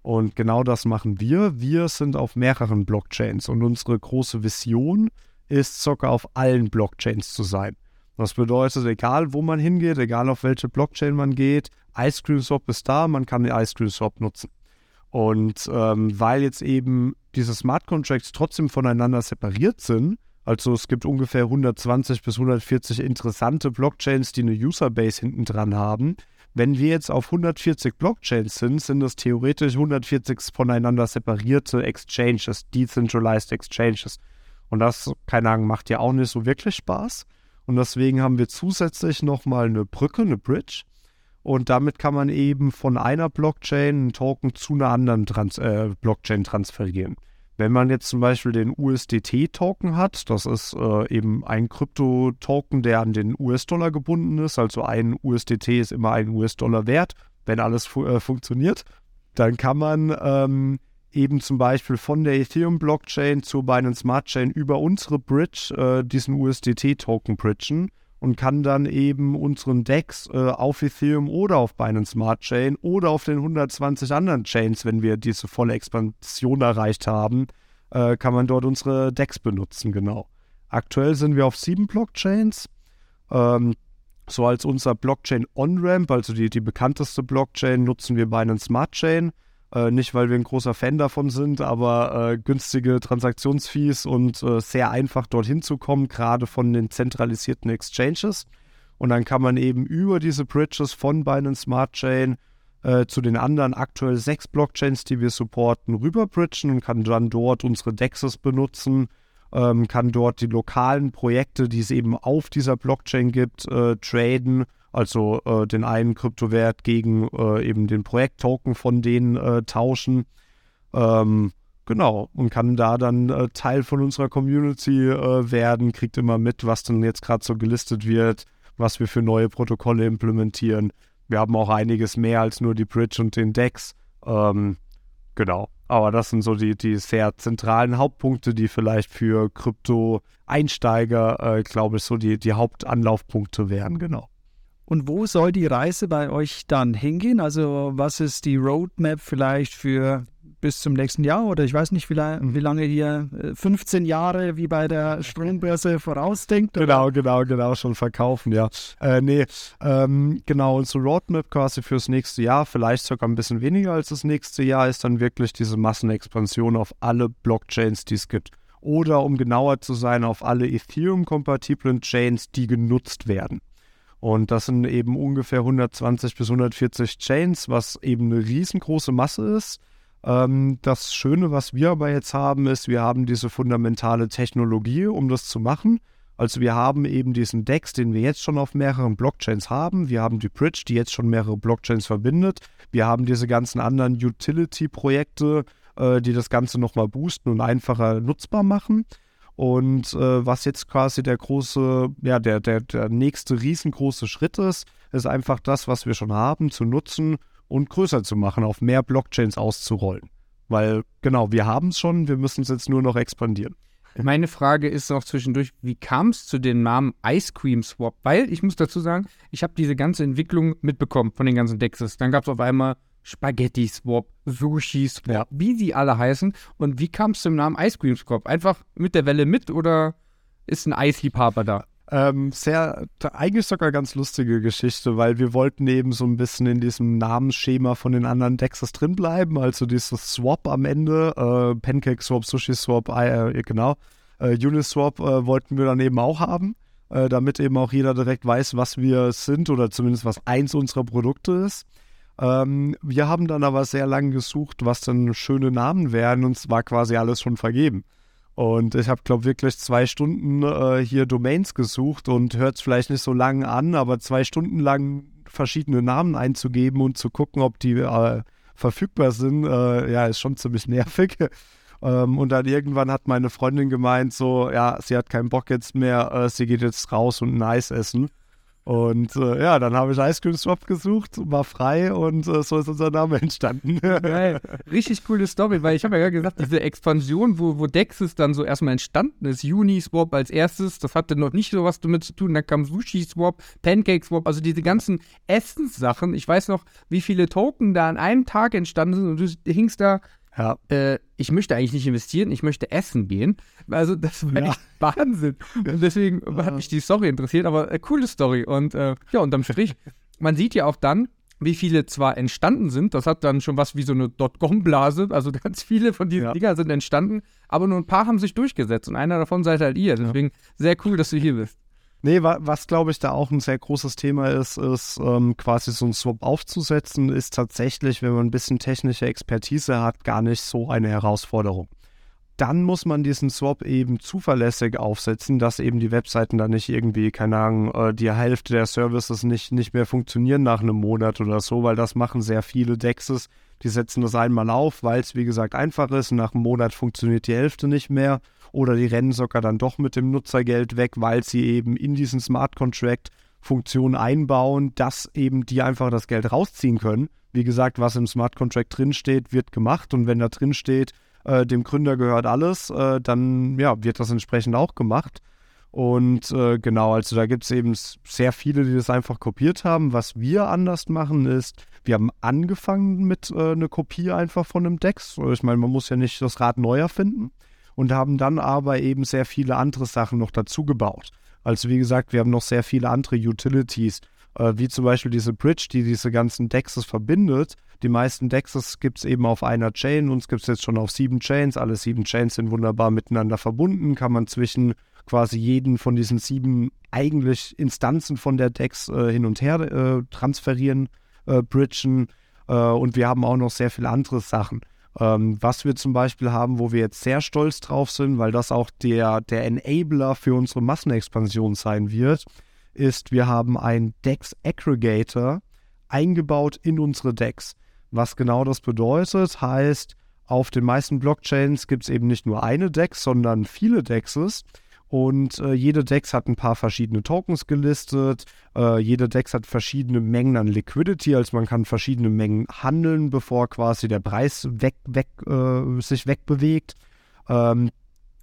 Und genau das machen wir. Wir sind auf mehreren Blockchains und unsere große Vision ist, sogar auf allen Blockchains zu sein. Das bedeutet, egal wo man hingeht, egal auf welche Blockchain man geht, Ice Cream Swap ist da, man kann den Ice Cream Swap nutzen. Und ähm, weil jetzt eben diese Smart Contracts trotzdem voneinander separiert sind, also es gibt ungefähr 120 bis 140 interessante Blockchains, die eine Userbase hinten dran haben. Wenn wir jetzt auf 140 Blockchains sind, sind das theoretisch 140 voneinander separierte Exchanges, Decentralized Exchanges. Und das, keine Ahnung, macht ja auch nicht so wirklich Spaß. Und deswegen haben wir zusätzlich nochmal eine Brücke, eine Bridge. Und damit kann man eben von einer Blockchain einen Token zu einer anderen Trans äh, Blockchain transferieren. Wenn man jetzt zum Beispiel den USDT-Token hat, das ist äh, eben ein Krypto-Token, der an den US-Dollar gebunden ist, also ein USDT ist immer ein US-Dollar wert, wenn alles fu äh, funktioniert, dann kann man ähm, eben zum Beispiel von der Ethereum-Blockchain zur Binance Smart Chain über unsere Bridge äh, diesen USDT-Token bridgen und kann dann eben unseren DEX äh, auf Ethereum oder auf Binance Smart Chain oder auf den 120 anderen Chains, wenn wir diese volle Expansion erreicht haben, äh, kann man dort unsere DEX benutzen, genau. Aktuell sind wir auf sieben Blockchains. Ähm, so als unser Blockchain On-Ramp, also die, die bekannteste Blockchain, nutzen wir Binance Smart Chain. Äh, nicht, weil wir ein großer Fan davon sind, aber äh, günstige Transaktionsfees und äh, sehr einfach dorthin zu kommen, gerade von den zentralisierten Exchanges. Und dann kann man eben über diese Bridges von Binance Smart Chain äh, zu den anderen aktuell sechs Blockchains, die wir supporten, rüberbridgen und kann dann dort unsere DEXs benutzen, ähm, kann dort die lokalen Projekte, die es eben auf dieser Blockchain gibt, äh, traden also äh, den einen Kryptowert gegen äh, eben den Projekttoken von denen äh, tauschen. Ähm, genau, und kann da dann äh, Teil von unserer Community äh, werden, kriegt immer mit, was dann jetzt gerade so gelistet wird, was wir für neue Protokolle implementieren. Wir haben auch einiges mehr als nur die Bridge und den DEX. Ähm, genau. Aber das sind so die, die sehr zentralen Hauptpunkte, die vielleicht für Krypto-Einsteiger, äh, glaube ich, so die, die Hauptanlaufpunkte wären, genau. Und wo soll die Reise bei euch dann hingehen? Also was ist die Roadmap vielleicht für bis zum nächsten Jahr oder ich weiß nicht, wie, la wie lange hier, äh, 15 Jahre wie bei der Strombörse vorausdenkt? oder? Genau, genau, genau, schon verkaufen, ja. Äh, nee, ähm, genau, unsere Roadmap quasi fürs nächste Jahr, vielleicht sogar ein bisschen weniger als das nächste Jahr, ist dann wirklich diese Massenexpansion auf alle Blockchains, die es gibt. oder um genauer zu sein, auf alle Ethereum-kompatiblen Chains, die genutzt werden. Und das sind eben ungefähr 120 bis 140 Chains, was eben eine riesengroße Masse ist. Ähm, das Schöne, was wir aber jetzt haben, ist, wir haben diese fundamentale Technologie, um das zu machen. Also wir haben eben diesen DEX, den wir jetzt schon auf mehreren Blockchains haben. Wir haben die Bridge, die jetzt schon mehrere Blockchains verbindet. Wir haben diese ganzen anderen Utility-Projekte, äh, die das Ganze nochmal boosten und einfacher nutzbar machen. Und äh, was jetzt quasi der große, ja, der, der, der nächste riesengroße Schritt ist, ist einfach das, was wir schon haben, zu nutzen und größer zu machen, auf mehr Blockchains auszurollen. Weil, genau, wir haben es schon, wir müssen es jetzt nur noch expandieren. Meine Frage ist noch zwischendurch, wie kam es zu dem Namen Ice Cream Swap? Weil ich muss dazu sagen, ich habe diese ganze Entwicklung mitbekommen von den ganzen Dexes. Dann gab es auf einmal Spaghetti Swap, Sushi Swap, ja. wie sie alle heißen. Und wie kam es zum Namen Ice Cream Swap? Einfach mit der Welle mit oder ist ein Eisliebhaber da? Ähm, sehr, eigentlich sogar ganz lustige Geschichte, weil wir wollten eben so ein bisschen in diesem Namensschema von den anderen Dexes drin bleiben. Also dieses Swap am Ende, äh, Pancake Swap, Sushi Swap, äh, genau, äh, Uniswap äh, wollten wir dann eben auch haben, äh, damit eben auch jeder direkt weiß, was wir sind oder zumindest was eins unserer Produkte ist. Ähm, wir haben dann aber sehr lange gesucht, was dann schöne Namen wären und es war quasi alles schon vergeben. Und ich habe, glaube wirklich zwei Stunden äh, hier Domains gesucht und hört es vielleicht nicht so lang an, aber zwei Stunden lang verschiedene Namen einzugeben und zu gucken, ob die äh, verfügbar sind, äh, ja, ist schon ziemlich nervig. ähm, und dann irgendwann hat meine Freundin gemeint, so, ja, sie hat keinen Bock jetzt mehr, äh, sie geht jetzt raus und ein Eis essen. Und äh, ja, dann habe ich Ice Cream Swap gesucht, war frei und äh, so ist unser Name entstanden. Geil. Richtig coole Story, weil ich habe ja gesagt, diese Expansion, wo, wo Dexis dann so erstmal entstanden ist, Uniswap als erstes, das hatte noch nicht so was damit zu tun. Dann kam Sushi Swap, Pancake Swap, also diese ganzen Essenssachen. Ich weiß noch, wie viele Token da an einem Tag entstanden sind und du hingst da ja. Äh, ich möchte eigentlich nicht investieren, ich möchte essen gehen. Also das war ja. echt Wahnsinn. Und deswegen ja. hat mich die Story interessiert, aber äh, coole Story. Und äh, ja, unterm Strich, man sieht ja auch dann, wie viele zwar entstanden sind, das hat dann schon was wie so eine Dotcom-Blase, also ganz viele von diesen ja. Dingern sind entstanden, aber nur ein paar haben sich durchgesetzt und einer davon seid halt ihr. Deswegen sehr cool, dass du hier bist. Nee, wa was glaube ich da auch ein sehr großes Thema ist, ist ähm, quasi so ein Swap aufzusetzen, ist tatsächlich, wenn man ein bisschen technische Expertise hat, gar nicht so eine Herausforderung. Dann muss man diesen Swap eben zuverlässig aufsetzen, dass eben die Webseiten dann nicht irgendwie, keine Ahnung, äh, die Hälfte der Services nicht, nicht mehr funktionieren nach einem Monat oder so, weil das machen sehr viele Dexes. Die setzen das einmal auf, weil es wie gesagt einfach ist. Nach einem Monat funktioniert die Hälfte nicht mehr oder die rennen sogar dann doch mit dem Nutzergeld weg, weil sie eben in diesen Smart Contract Funktionen einbauen, dass eben die einfach das Geld rausziehen können. Wie gesagt, was im Smart Contract drinsteht, wird gemacht und wenn da drin steht, äh, dem Gründer gehört alles, äh, dann ja, wird das entsprechend auch gemacht. Und äh, genau, also da gibt es eben sehr viele, die das einfach kopiert haben. Was wir anders machen ist, wir haben angefangen mit äh, einer Kopie einfach von einem Dex. Ich meine, man muss ja nicht das Rad neu erfinden und haben dann aber eben sehr viele andere Sachen noch dazu gebaut. Also wie gesagt, wir haben noch sehr viele andere Utilities, äh, wie zum Beispiel diese Bridge, die diese ganzen Dexes verbindet. Die meisten Dexes gibt es eben auf einer Chain, uns gibt es jetzt schon auf sieben Chains. Alle sieben Chains sind wunderbar miteinander verbunden, kann man zwischen quasi jeden von diesen sieben eigentlich Instanzen von der Dex äh, hin und her äh, transferieren, äh, bridgen. Äh, und wir haben auch noch sehr viele andere Sachen. Ähm, was wir zum Beispiel haben, wo wir jetzt sehr stolz drauf sind, weil das auch der, der Enabler für unsere Massenexpansion sein wird, ist, wir haben einen Dex Aggregator eingebaut in unsere Dex. Was genau das bedeutet, heißt, auf den meisten Blockchains gibt es eben nicht nur eine Dex, sondern viele Dexes. Und äh, jede Dex hat ein paar verschiedene Tokens gelistet. Äh, jede Dex hat verschiedene Mengen an Liquidity, also man kann verschiedene Mengen handeln, bevor quasi der Preis weg, weg, äh, sich wegbewegt. Ähm,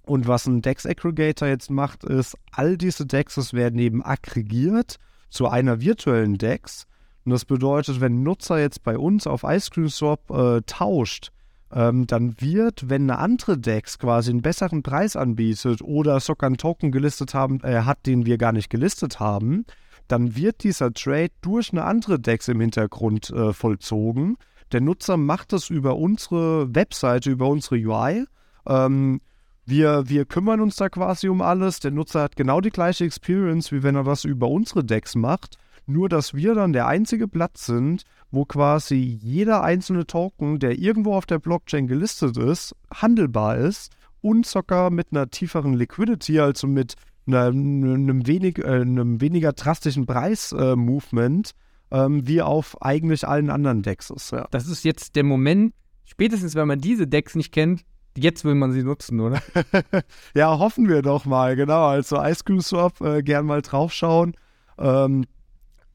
und was ein Dex Aggregator jetzt macht, ist, all diese Dexes werden eben aggregiert zu einer virtuellen Dex. Und das bedeutet, wenn ein Nutzer jetzt bei uns auf Ice Cream Swap äh, tauscht, ähm, dann wird, wenn eine andere DEX quasi einen besseren Preis anbietet oder sogar einen Token gelistet haben, äh, hat, den wir gar nicht gelistet haben, dann wird dieser Trade durch eine andere DEX im Hintergrund äh, vollzogen. Der Nutzer macht das über unsere Webseite, über unsere UI. Ähm, wir, wir kümmern uns da quasi um alles. Der Nutzer hat genau die gleiche Experience, wie wenn er das über unsere Decks macht. Nur, dass wir dann der einzige Platz sind, wo quasi jeder einzelne Token, der irgendwo auf der Blockchain gelistet ist, handelbar ist und sogar mit einer tieferen Liquidity, also mit einem, wenig, äh, einem weniger drastischen Preis-Movement, äh, ähm, wie auf eigentlich allen anderen Decks ist. Ja. Das ist jetzt der Moment, spätestens wenn man diese Decks nicht kennt, jetzt will man sie nutzen, oder? ja, hoffen wir doch mal, genau. Also Ice Cream Swap, äh, gern mal draufschauen. Ähm,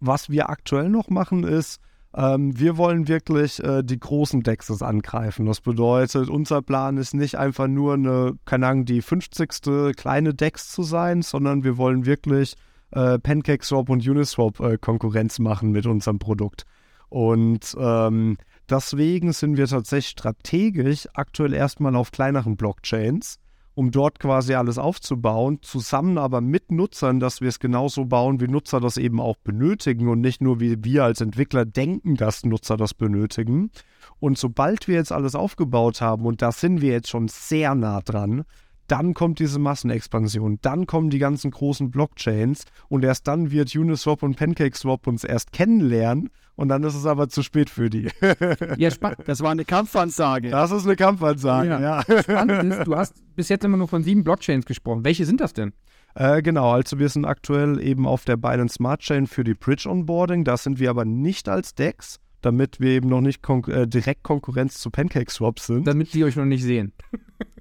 was wir aktuell noch machen ist, ähm, wir wollen wirklich äh, die großen Dexes angreifen. Das bedeutet, unser Plan ist nicht einfach nur eine, keine Ahnung, die 50. kleine Dex zu sein, sondern wir wollen wirklich äh, PancakeSwap und Uniswap äh, Konkurrenz machen mit unserem Produkt. Und ähm, deswegen sind wir tatsächlich strategisch aktuell erstmal auf kleineren Blockchains um dort quasi alles aufzubauen, zusammen aber mit Nutzern, dass wir es genauso bauen, wie Nutzer das eben auch benötigen und nicht nur wie wir als Entwickler denken, dass Nutzer das benötigen. Und sobald wir jetzt alles aufgebaut haben, und da sind wir jetzt schon sehr nah dran, dann kommt diese Massenexpansion, dann kommen die ganzen großen Blockchains und erst dann wird Uniswap und PancakeSwap uns erst kennenlernen und dann ist es aber zu spät für die. ja, spannend. Das war eine Kampfansage. Das ist eine Kampfansage, ja. ja. Spannend ist, du hast bis jetzt immer nur von sieben Blockchains gesprochen. Welche sind das denn? Äh, genau, also wir sind aktuell eben auf der Binance Smart Chain für die Bridge Onboarding. Da sind wir aber nicht als DEX, damit wir eben noch nicht kon äh, direkt Konkurrenz zu PancakeSwap sind. Damit die euch noch nicht sehen.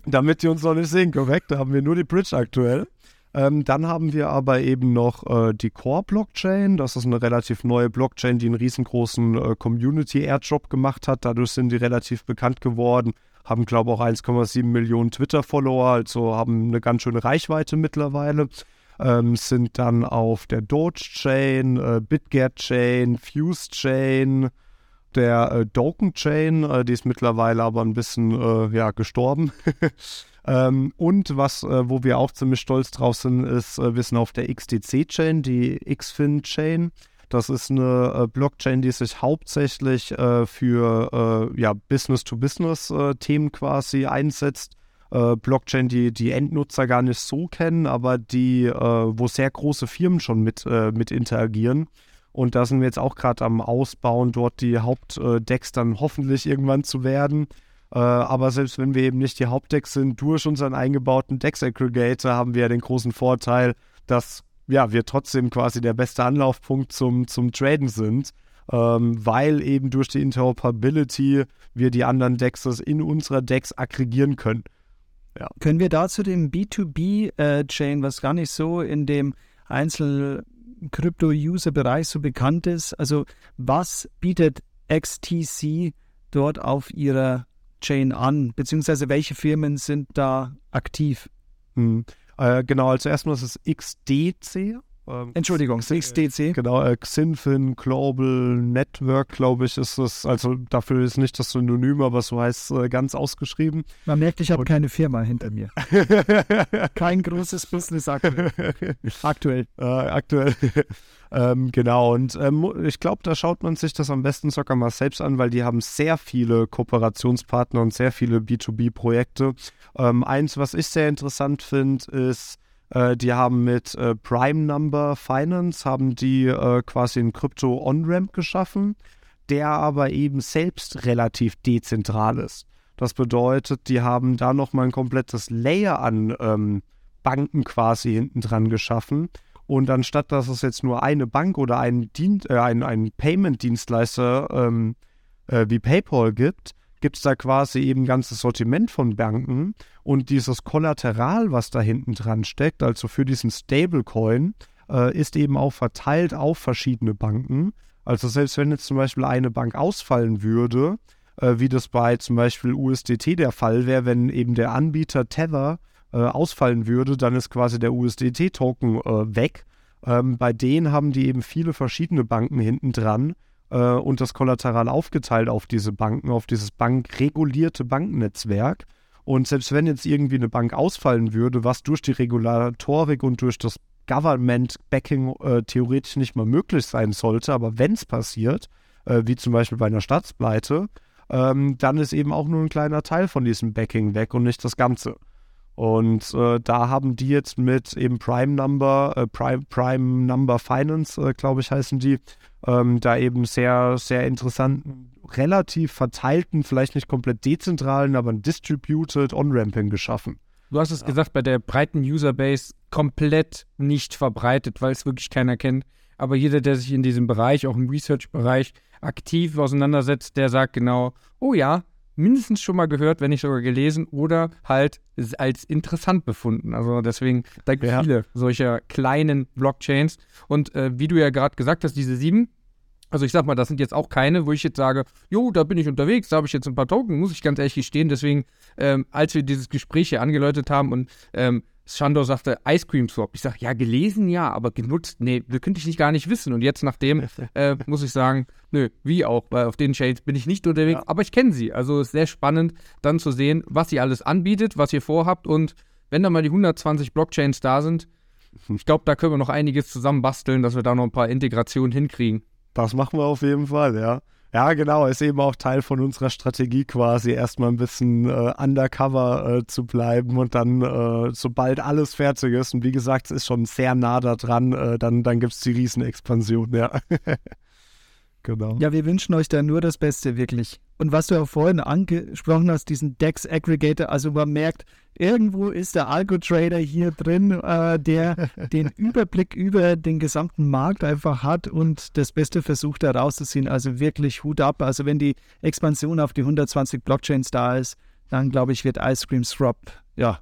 Damit die uns noch nicht sehen, korrekt. Da haben wir nur die Bridge aktuell. Ähm, dann haben wir aber eben noch äh, die Core-Blockchain. Das ist eine relativ neue Blockchain, die einen riesengroßen äh, Community-Airdrop gemacht hat. Dadurch sind die relativ bekannt geworden. Haben, glaube ich, auch 1,7 Millionen Twitter-Follower, also haben eine ganz schöne Reichweite mittlerweile. Ähm, sind dann auf der Doge-Chain, äh, Bitget-Chain, Fuse-Chain, der äh, Doken-Chain, äh, die ist mittlerweile aber ein bisschen äh, ja, gestorben. Ähm, und was, äh, wo wir auch ziemlich stolz drauf sind, ist, äh, wir sind auf der XDC-Chain, die XFIN-Chain. Das ist eine äh, Blockchain, die sich hauptsächlich für ja, Business-to-Business-Themen quasi einsetzt. Blockchain, die die Endnutzer gar nicht so kennen, aber die, wo sehr große Firmen schon mit, mit interagieren. Und da sind wir jetzt auch gerade am Ausbauen, dort die Hauptdecks dann hoffentlich irgendwann zu werden. Äh, aber selbst wenn wir eben nicht die Hauptdecks sind, durch unseren eingebauten Dex-Aggregator haben wir ja den großen Vorteil, dass ja, wir trotzdem quasi der beste Anlaufpunkt zum, zum Traden sind, ähm, weil eben durch die Interoperability wir die anderen Dexes in unserer Dex aggregieren können. Ja. Können wir da zu dem B2B-Chain, äh, was gar nicht so in dem Einzel-Krypto-User-Bereich so bekannt ist, also was bietet XTC dort auf ihrer Chain an? Beziehungsweise welche Firmen sind da aktiv? Hm. Äh, genau, also erstmal ist es XDC. Ähm, Entschuldigung, XDC. Genau, äh, Xinfin Global Network, glaube ich, ist es. Also dafür ist nicht das Synonym, aber so heißt es äh, ganz ausgeschrieben. Man merkt, ich habe keine Firma hinter mir. Kein großes Business aktuell. aktuell. Äh, aktuell. ähm, genau, und ähm, ich glaube, da schaut man sich das am besten sogar mal selbst an, weil die haben sehr viele Kooperationspartner und sehr viele B2B-Projekte. Ähm, eins, was ich sehr interessant finde, ist, äh, die haben mit äh, Prime Number Finance haben die äh, quasi einen Krypto On-Ramp geschaffen, der aber eben selbst relativ dezentral ist. Das bedeutet, die haben da nochmal ein komplettes Layer an ähm, Banken quasi hinten dran geschaffen. Und anstatt dass es jetzt nur eine Bank oder einen, äh, einen, einen Payment-Dienstleister ähm, äh, wie PayPal gibt, gibt es da quasi eben ein ganzes Sortiment von Banken und dieses Kollateral, was da hinten dran steckt, also für diesen Stablecoin, äh, ist eben auch verteilt auf verschiedene Banken. Also selbst wenn jetzt zum Beispiel eine Bank ausfallen würde, äh, wie das bei zum Beispiel USDT der Fall wäre, wenn eben der Anbieter Tether äh, ausfallen würde, dann ist quasi der USDT-Token äh, weg. Ähm, bei denen haben die eben viele verschiedene Banken hinten dran, äh, und das Kollateral aufgeteilt auf diese Banken, auf dieses bankregulierte Bankennetzwerk. Und selbst wenn jetzt irgendwie eine Bank ausfallen würde, was durch die Regulatorik und durch das Government-Backing äh, theoretisch nicht mal möglich sein sollte, aber wenn es passiert, äh, wie zum Beispiel bei einer Staatspleite, ähm, dann ist eben auch nur ein kleiner Teil von diesem Backing weg und nicht das Ganze. Und äh, da haben die jetzt mit eben Prime Number, äh, Prime, Prime Number Finance, äh, glaube ich, heißen die, ähm, da eben sehr, sehr interessanten, relativ verteilten, vielleicht nicht komplett dezentralen, aber distributed On-Ramping geschaffen. Du hast es ja. gesagt, bei der breiten Userbase komplett nicht verbreitet, weil es wirklich keiner kennt. Aber jeder, der sich in diesem Bereich, auch im Research-Bereich, aktiv auseinandersetzt, der sagt genau, oh ja, mindestens schon mal gehört, wenn nicht sogar gelesen oder halt als interessant befunden. Also deswegen, da gibt es ja. viele solcher kleinen Blockchains. Und äh, wie du ja gerade gesagt hast, diese sieben, also ich sag mal, das sind jetzt auch keine, wo ich jetzt sage, jo, da bin ich unterwegs, da habe ich jetzt ein paar Token, muss ich ganz ehrlich gestehen. Deswegen, ähm, als wir dieses Gespräch hier angeläutet haben und ähm, Shandor sagte Ice Cream Swap. Ich sage, ja, gelesen ja, aber genutzt, nee, das könnte ich nicht gar nicht wissen. Und jetzt nachdem äh, muss ich sagen, nö, wie auch, weil auf den Shades bin ich nicht unterwegs, ja. aber ich kenne sie. Also ist sehr spannend, dann zu sehen, was ihr alles anbietet, was ihr vorhabt und wenn da mal die 120 Blockchains da sind, ich glaube, da können wir noch einiges zusammen basteln, dass wir da noch ein paar Integrationen hinkriegen. Das machen wir auf jeden Fall, ja. Ja, genau, ist eben auch Teil von unserer Strategie quasi, erstmal ein bisschen äh, undercover äh, zu bleiben und dann, äh, sobald alles fertig ist, und wie gesagt, es ist schon sehr nah da dran, äh, dann, dann gibt es die Riesenexpansion, ja. Genau. Ja, wir wünschen euch da nur das Beste, wirklich. Und was du ja vorhin angesprochen hast, diesen Dex Aggregator, also man merkt, irgendwo ist der Algo-Trader hier drin, äh, der den Überblick über den gesamten Markt einfach hat und das Beste versucht herauszuziehen. Also wirklich Hut ab. Also wenn die Expansion auf die 120 Blockchains da ist, dann glaube ich, wird Ice Cream Swap ja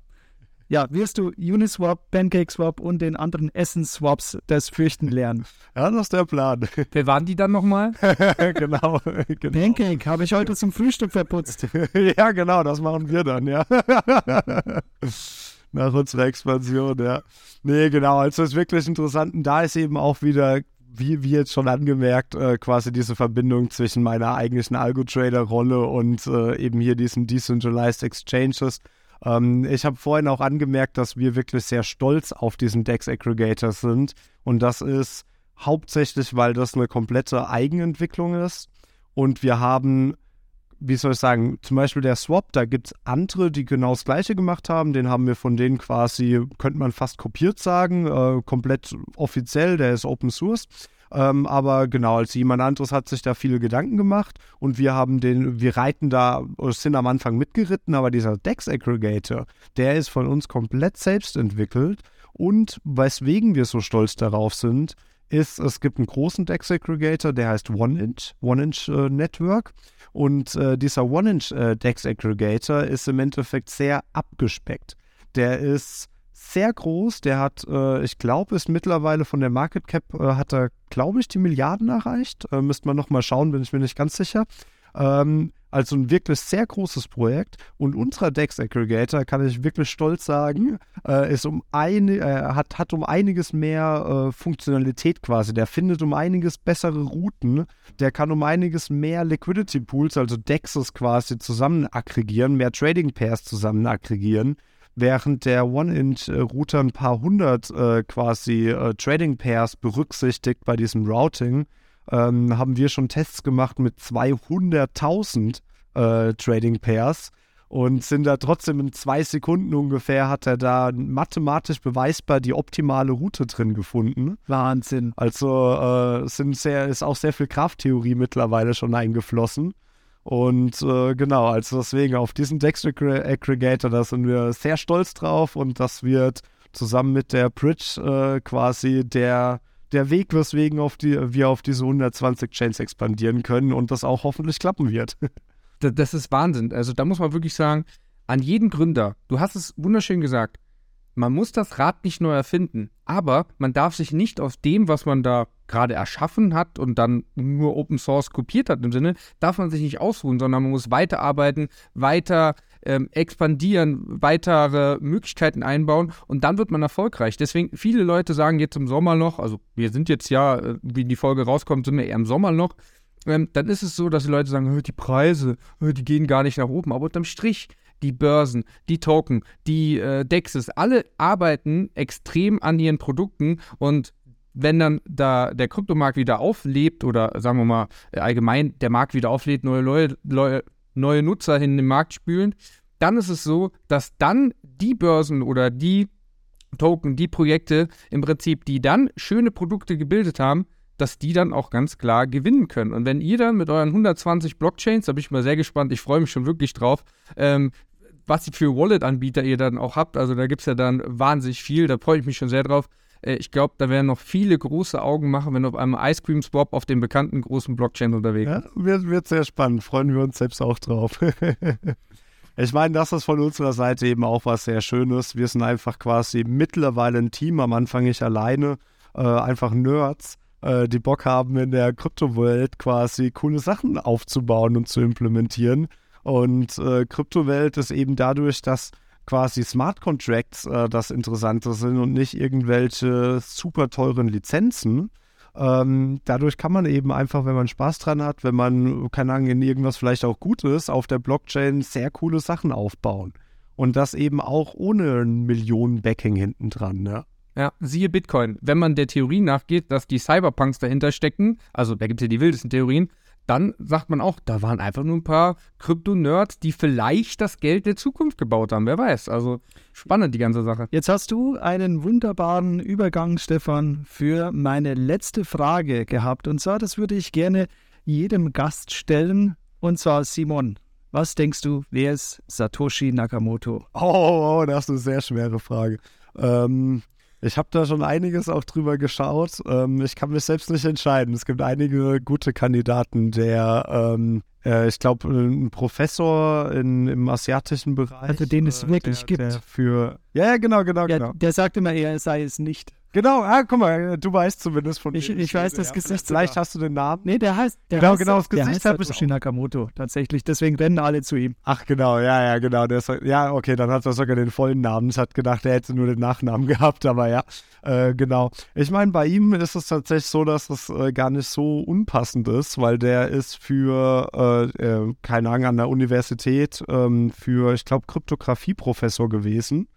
ja, wirst du Uniswap, PancakeSwap und den anderen Essence-Swaps das Fürchten lernen. Ja, das ist der Plan. Wer waren die dann nochmal? genau, genau. Pancake habe ich heute zum Frühstück verputzt. ja, genau, das machen wir dann, ja. Nach unserer Expansion, ja. Nee, genau, also es ist wirklich interessant. Und da ist eben auch wieder wie, wie jetzt schon angemerkt, äh, quasi diese Verbindung zwischen meiner eigentlichen Algo-Trader-Rolle und äh, eben hier diesen Decentralized Exchanges. Ähm, ich habe vorhin auch angemerkt, dass wir wirklich sehr stolz auf diesen Dex Aggregator sind. Und das ist hauptsächlich, weil das eine komplette Eigenentwicklung ist. Und wir haben, wie soll ich sagen, zum Beispiel der Swap, da gibt es andere, die genau das gleiche gemacht haben. Den haben wir von denen quasi, könnte man fast kopiert sagen, äh, komplett offiziell, der ist Open Source. Ähm, aber genau, als jemand anderes hat sich da viele Gedanken gemacht und wir haben den, wir reiten da, sind am Anfang mitgeritten, aber dieser Dex Aggregator, der ist von uns komplett selbst entwickelt und weswegen wir so stolz darauf sind, ist, es gibt einen großen Dex Aggregator, der heißt One-Inch, One-Inch äh, Network. Und äh, dieser One-Inch äh, Dex Aggregator ist im Endeffekt sehr abgespeckt. Der ist sehr groß. Der hat, äh, ich glaube, ist mittlerweile von der Market Cap, äh, hat er, glaube ich, die Milliarden erreicht. Äh, müsste man nochmal schauen, bin ich mir nicht ganz sicher. Ähm, also ein wirklich sehr großes Projekt. Und unser Dex Aggregator, kann ich wirklich stolz sagen, äh, ist um eine, äh, hat, hat um einiges mehr äh, Funktionalität quasi. Der findet um einiges bessere Routen. Der kann um einiges mehr Liquidity Pools, also Dexes quasi zusammen aggregieren, mehr Trading Pairs zusammen aggregieren während der One-Inch-Router ein paar hundert äh, quasi äh, Trading-Pairs berücksichtigt bei diesem Routing, ähm, haben wir schon Tests gemacht mit 200.000 äh, Trading-Pairs und sind da trotzdem in zwei Sekunden ungefähr, hat er da mathematisch beweisbar die optimale Route drin gefunden. Wahnsinn. Also äh, sind sehr, ist auch sehr viel Krafttheorie mittlerweile schon eingeflossen. Und äh, genau, also deswegen auf diesen Dex Aggregator, da sind wir sehr stolz drauf und das wird zusammen mit der Bridge äh, quasi der, der Weg, weswegen auf die, wir auf diese 120 Chains expandieren können und das auch hoffentlich klappen wird. das ist Wahnsinn. Also da muss man wirklich sagen, an jeden Gründer, du hast es wunderschön gesagt, man muss das Rad nicht neu erfinden, aber man darf sich nicht aus dem, was man da gerade erschaffen hat und dann nur Open Source kopiert hat im Sinne, darf man sich nicht ausruhen, sondern man muss weiterarbeiten, weiter ähm, expandieren, weitere Möglichkeiten einbauen und dann wird man erfolgreich. Deswegen, viele Leute sagen jetzt im Sommer noch, also wir sind jetzt ja, äh, wie die Folge rauskommt, sind wir eher im Sommer noch, ähm, dann ist es so, dass die Leute sagen, die Preise, die gehen gar nicht nach oben, aber unterm Strich, die Börsen, die Token, die äh, Dexes, alle arbeiten extrem an ihren Produkten und wenn dann da der Kryptomarkt wieder auflebt oder sagen wir mal äh, allgemein der Markt wieder auflebt, neue, neue, neue Nutzer in den Markt spülen, dann ist es so, dass dann die Börsen oder die Token, die Projekte im Prinzip, die dann schöne Produkte gebildet haben, dass die dann auch ganz klar gewinnen können. Und wenn ihr dann mit euren 120 Blockchains, da bin ich mal sehr gespannt, ich freue mich schon wirklich drauf, ähm, was für Wallet-Anbieter ihr dann auch habt. Also da gibt es ja dann wahnsinnig viel, da freue ich mich schon sehr drauf. Äh, ich glaube, da werden noch viele große Augen machen, wenn auf einmal Ice Cream Swap auf dem bekannten großen Blockchain unterwegs ist. Ja, wird, wird sehr spannend, freuen wir uns selbst auch drauf. Ich meine, das ist von unserer Seite eben auch was sehr Schönes. Wir sind einfach quasi mittlerweile ein Team, am Anfang nicht alleine, äh, einfach Nerds, äh, die Bock haben, in der Kryptowelt quasi coole Sachen aufzubauen und zu implementieren. Und äh, Kryptowelt ist eben dadurch, dass quasi Smart Contracts äh, das Interessante sind und nicht irgendwelche super teuren Lizenzen, ähm, dadurch kann man eben einfach, wenn man Spaß dran hat, wenn man, keine Ahnung, in irgendwas vielleicht auch gut ist, auf der Blockchain sehr coole Sachen aufbauen. Und das eben auch ohne ein Millionen-Backing hinten dran, ne? Ja, siehe Bitcoin. Wenn man der Theorie nachgeht, dass die Cyberpunks dahinter stecken, also da gibt es ja die wildesten Theorien, dann sagt man auch, da waren einfach nur ein paar Krypto-Nerds, die vielleicht das Geld der Zukunft gebaut haben. Wer weiß. Also spannend die ganze Sache. Jetzt hast du einen wunderbaren Übergang, Stefan, für meine letzte Frage gehabt. Und zwar, das würde ich gerne jedem Gast stellen. Und zwar Simon. Was denkst du, wer ist Satoshi Nakamoto? Oh, oh das ist eine sehr schwere Frage. Ähm, ich habe da schon einiges auch drüber geschaut. Ähm, ich kann mich selbst nicht entscheiden. Es gibt einige gute Kandidaten, der, ähm, äh, ich glaube, ein Professor in, im asiatischen Bereich. Also den es äh, wirklich der, gibt. Der für, ja, genau, genau, ja, genau. Der sagt immer, er sei es nicht. Genau, ah, guck mal, du weißt zumindest von Ich, ich weiß das ja. Gesicht. Vielleicht hast du den Namen. Nee, der heißt. Der Genau, heißt, genau, das der Gesicht heißt Satoshi auch. Nakamoto tatsächlich. Deswegen rennen alle zu ihm. Ach genau, ja, ja, genau. Der ist, ja, okay, dann hat er sogar den vollen Namen. Ich hatte gedacht, er hätte nur den Nachnamen gehabt, aber ja, äh, genau. Ich meine, bei ihm ist es tatsächlich so, dass es äh, gar nicht so unpassend ist, weil der ist für, äh, äh, keine Ahnung, an der Universität für, ich glaube, Kryptographie-Professor gewesen.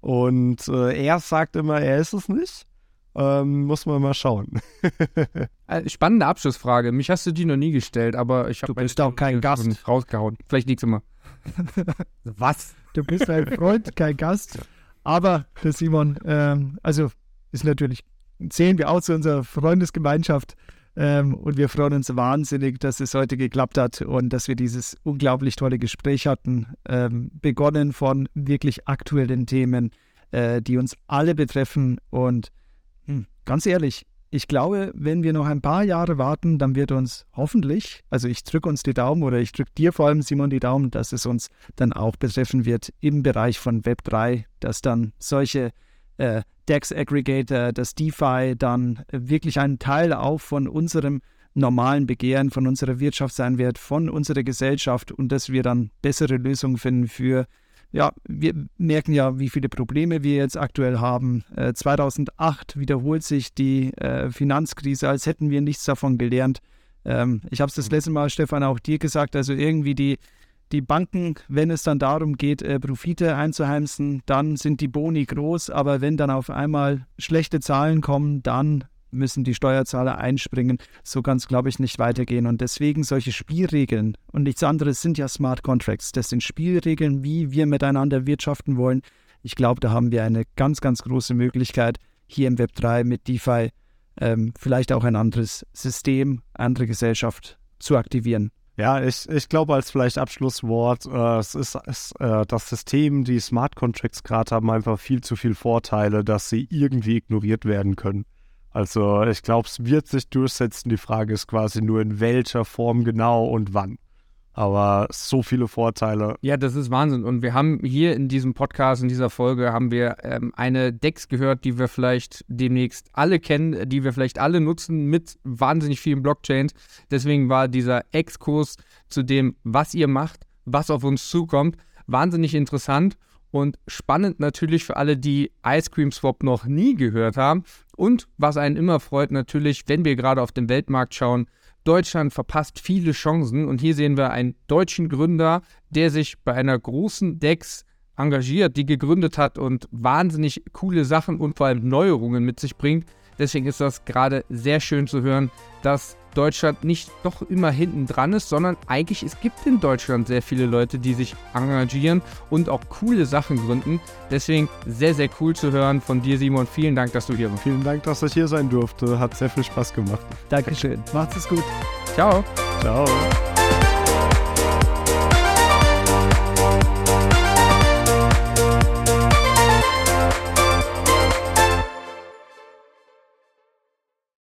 Und äh, er sagt immer, er ist es nicht. Ähm, muss man mal schauen. Äh, Spannende Abschlussfrage. Mich hast du die noch nie gestellt, aber ich habe Du bist auch kein Gast. rausgehauen. Vielleicht nächstes Mal. Was? Du bist ein Freund, kein Gast. Aber der Simon, ähm, also ist natürlich, zählen wir auch zu unserer Freundesgemeinschaft. Ähm, und wir freuen uns wahnsinnig, dass es heute geklappt hat und dass wir dieses unglaublich tolle Gespräch hatten. Ähm, begonnen von wirklich aktuellen Themen, äh, die uns alle betreffen. Und hm, ganz ehrlich, ich glaube, wenn wir noch ein paar Jahre warten, dann wird uns hoffentlich, also ich drücke uns die Daumen oder ich drücke dir vor allem, Simon, die Daumen, dass es uns dann auch betreffen wird im Bereich von Web 3, dass dann solche äh, DEX-Aggregator, das DeFi dann wirklich ein Teil auch von unserem normalen Begehren, von unserer Wirtschaft sein wird, von unserer Gesellschaft und dass wir dann bessere Lösungen finden für, ja, wir merken ja, wie viele Probleme wir jetzt aktuell haben. Äh, 2008 wiederholt sich die äh, Finanzkrise, als hätten wir nichts davon gelernt. Ähm, ich habe es das letzte Mal, Stefan, auch dir gesagt, also irgendwie die, die Banken, wenn es dann darum geht, äh, Profite einzuheimsen, dann sind die Boni groß, aber wenn dann auf einmal schlechte Zahlen kommen, dann müssen die Steuerzahler einspringen. So kann es, glaube ich, nicht weitergehen. Und deswegen solche Spielregeln und nichts anderes sind ja Smart Contracts. Das sind Spielregeln, wie wir miteinander wirtschaften wollen. Ich glaube, da haben wir eine ganz, ganz große Möglichkeit, hier im Web 3 mit DeFi ähm, vielleicht auch ein anderes System, andere Gesellschaft zu aktivieren. Ja, ich, ich glaube als vielleicht Abschlusswort, äh, es ist es, äh, das System, die Smart Contracts gerade haben einfach viel zu viele Vorteile, dass sie irgendwie ignoriert werden können. Also ich glaube, es wird sich durchsetzen. Die Frage ist quasi nur in welcher Form genau und wann. Aber so viele Vorteile. Ja, das ist Wahnsinn. Und wir haben hier in diesem Podcast, in dieser Folge, haben wir ähm, eine Dex gehört, die wir vielleicht demnächst alle kennen, die wir vielleicht alle nutzen mit wahnsinnig vielen Blockchains. Deswegen war dieser Exkurs zu dem, was ihr macht, was auf uns zukommt, wahnsinnig interessant und spannend natürlich für alle, die Ice Cream Swap noch nie gehört haben. Und was einen immer freut, natürlich, wenn wir gerade auf den Weltmarkt schauen, Deutschland verpasst viele Chancen und hier sehen wir einen deutschen Gründer, der sich bei einer großen DEX engagiert, die gegründet hat und wahnsinnig coole Sachen und vor allem Neuerungen mit sich bringt, Deswegen ist das gerade sehr schön zu hören, dass Deutschland nicht doch immer hinten dran ist, sondern eigentlich es gibt in Deutschland sehr viele Leute, die sich engagieren und auch coole Sachen gründen. Deswegen sehr, sehr cool zu hören von dir, Simon. Vielen Dank, dass du hier warst. Vielen Dank, dass ich hier sein durfte. Hat sehr viel Spaß gemacht. Dankeschön. Macht's es gut. Ciao. Ciao.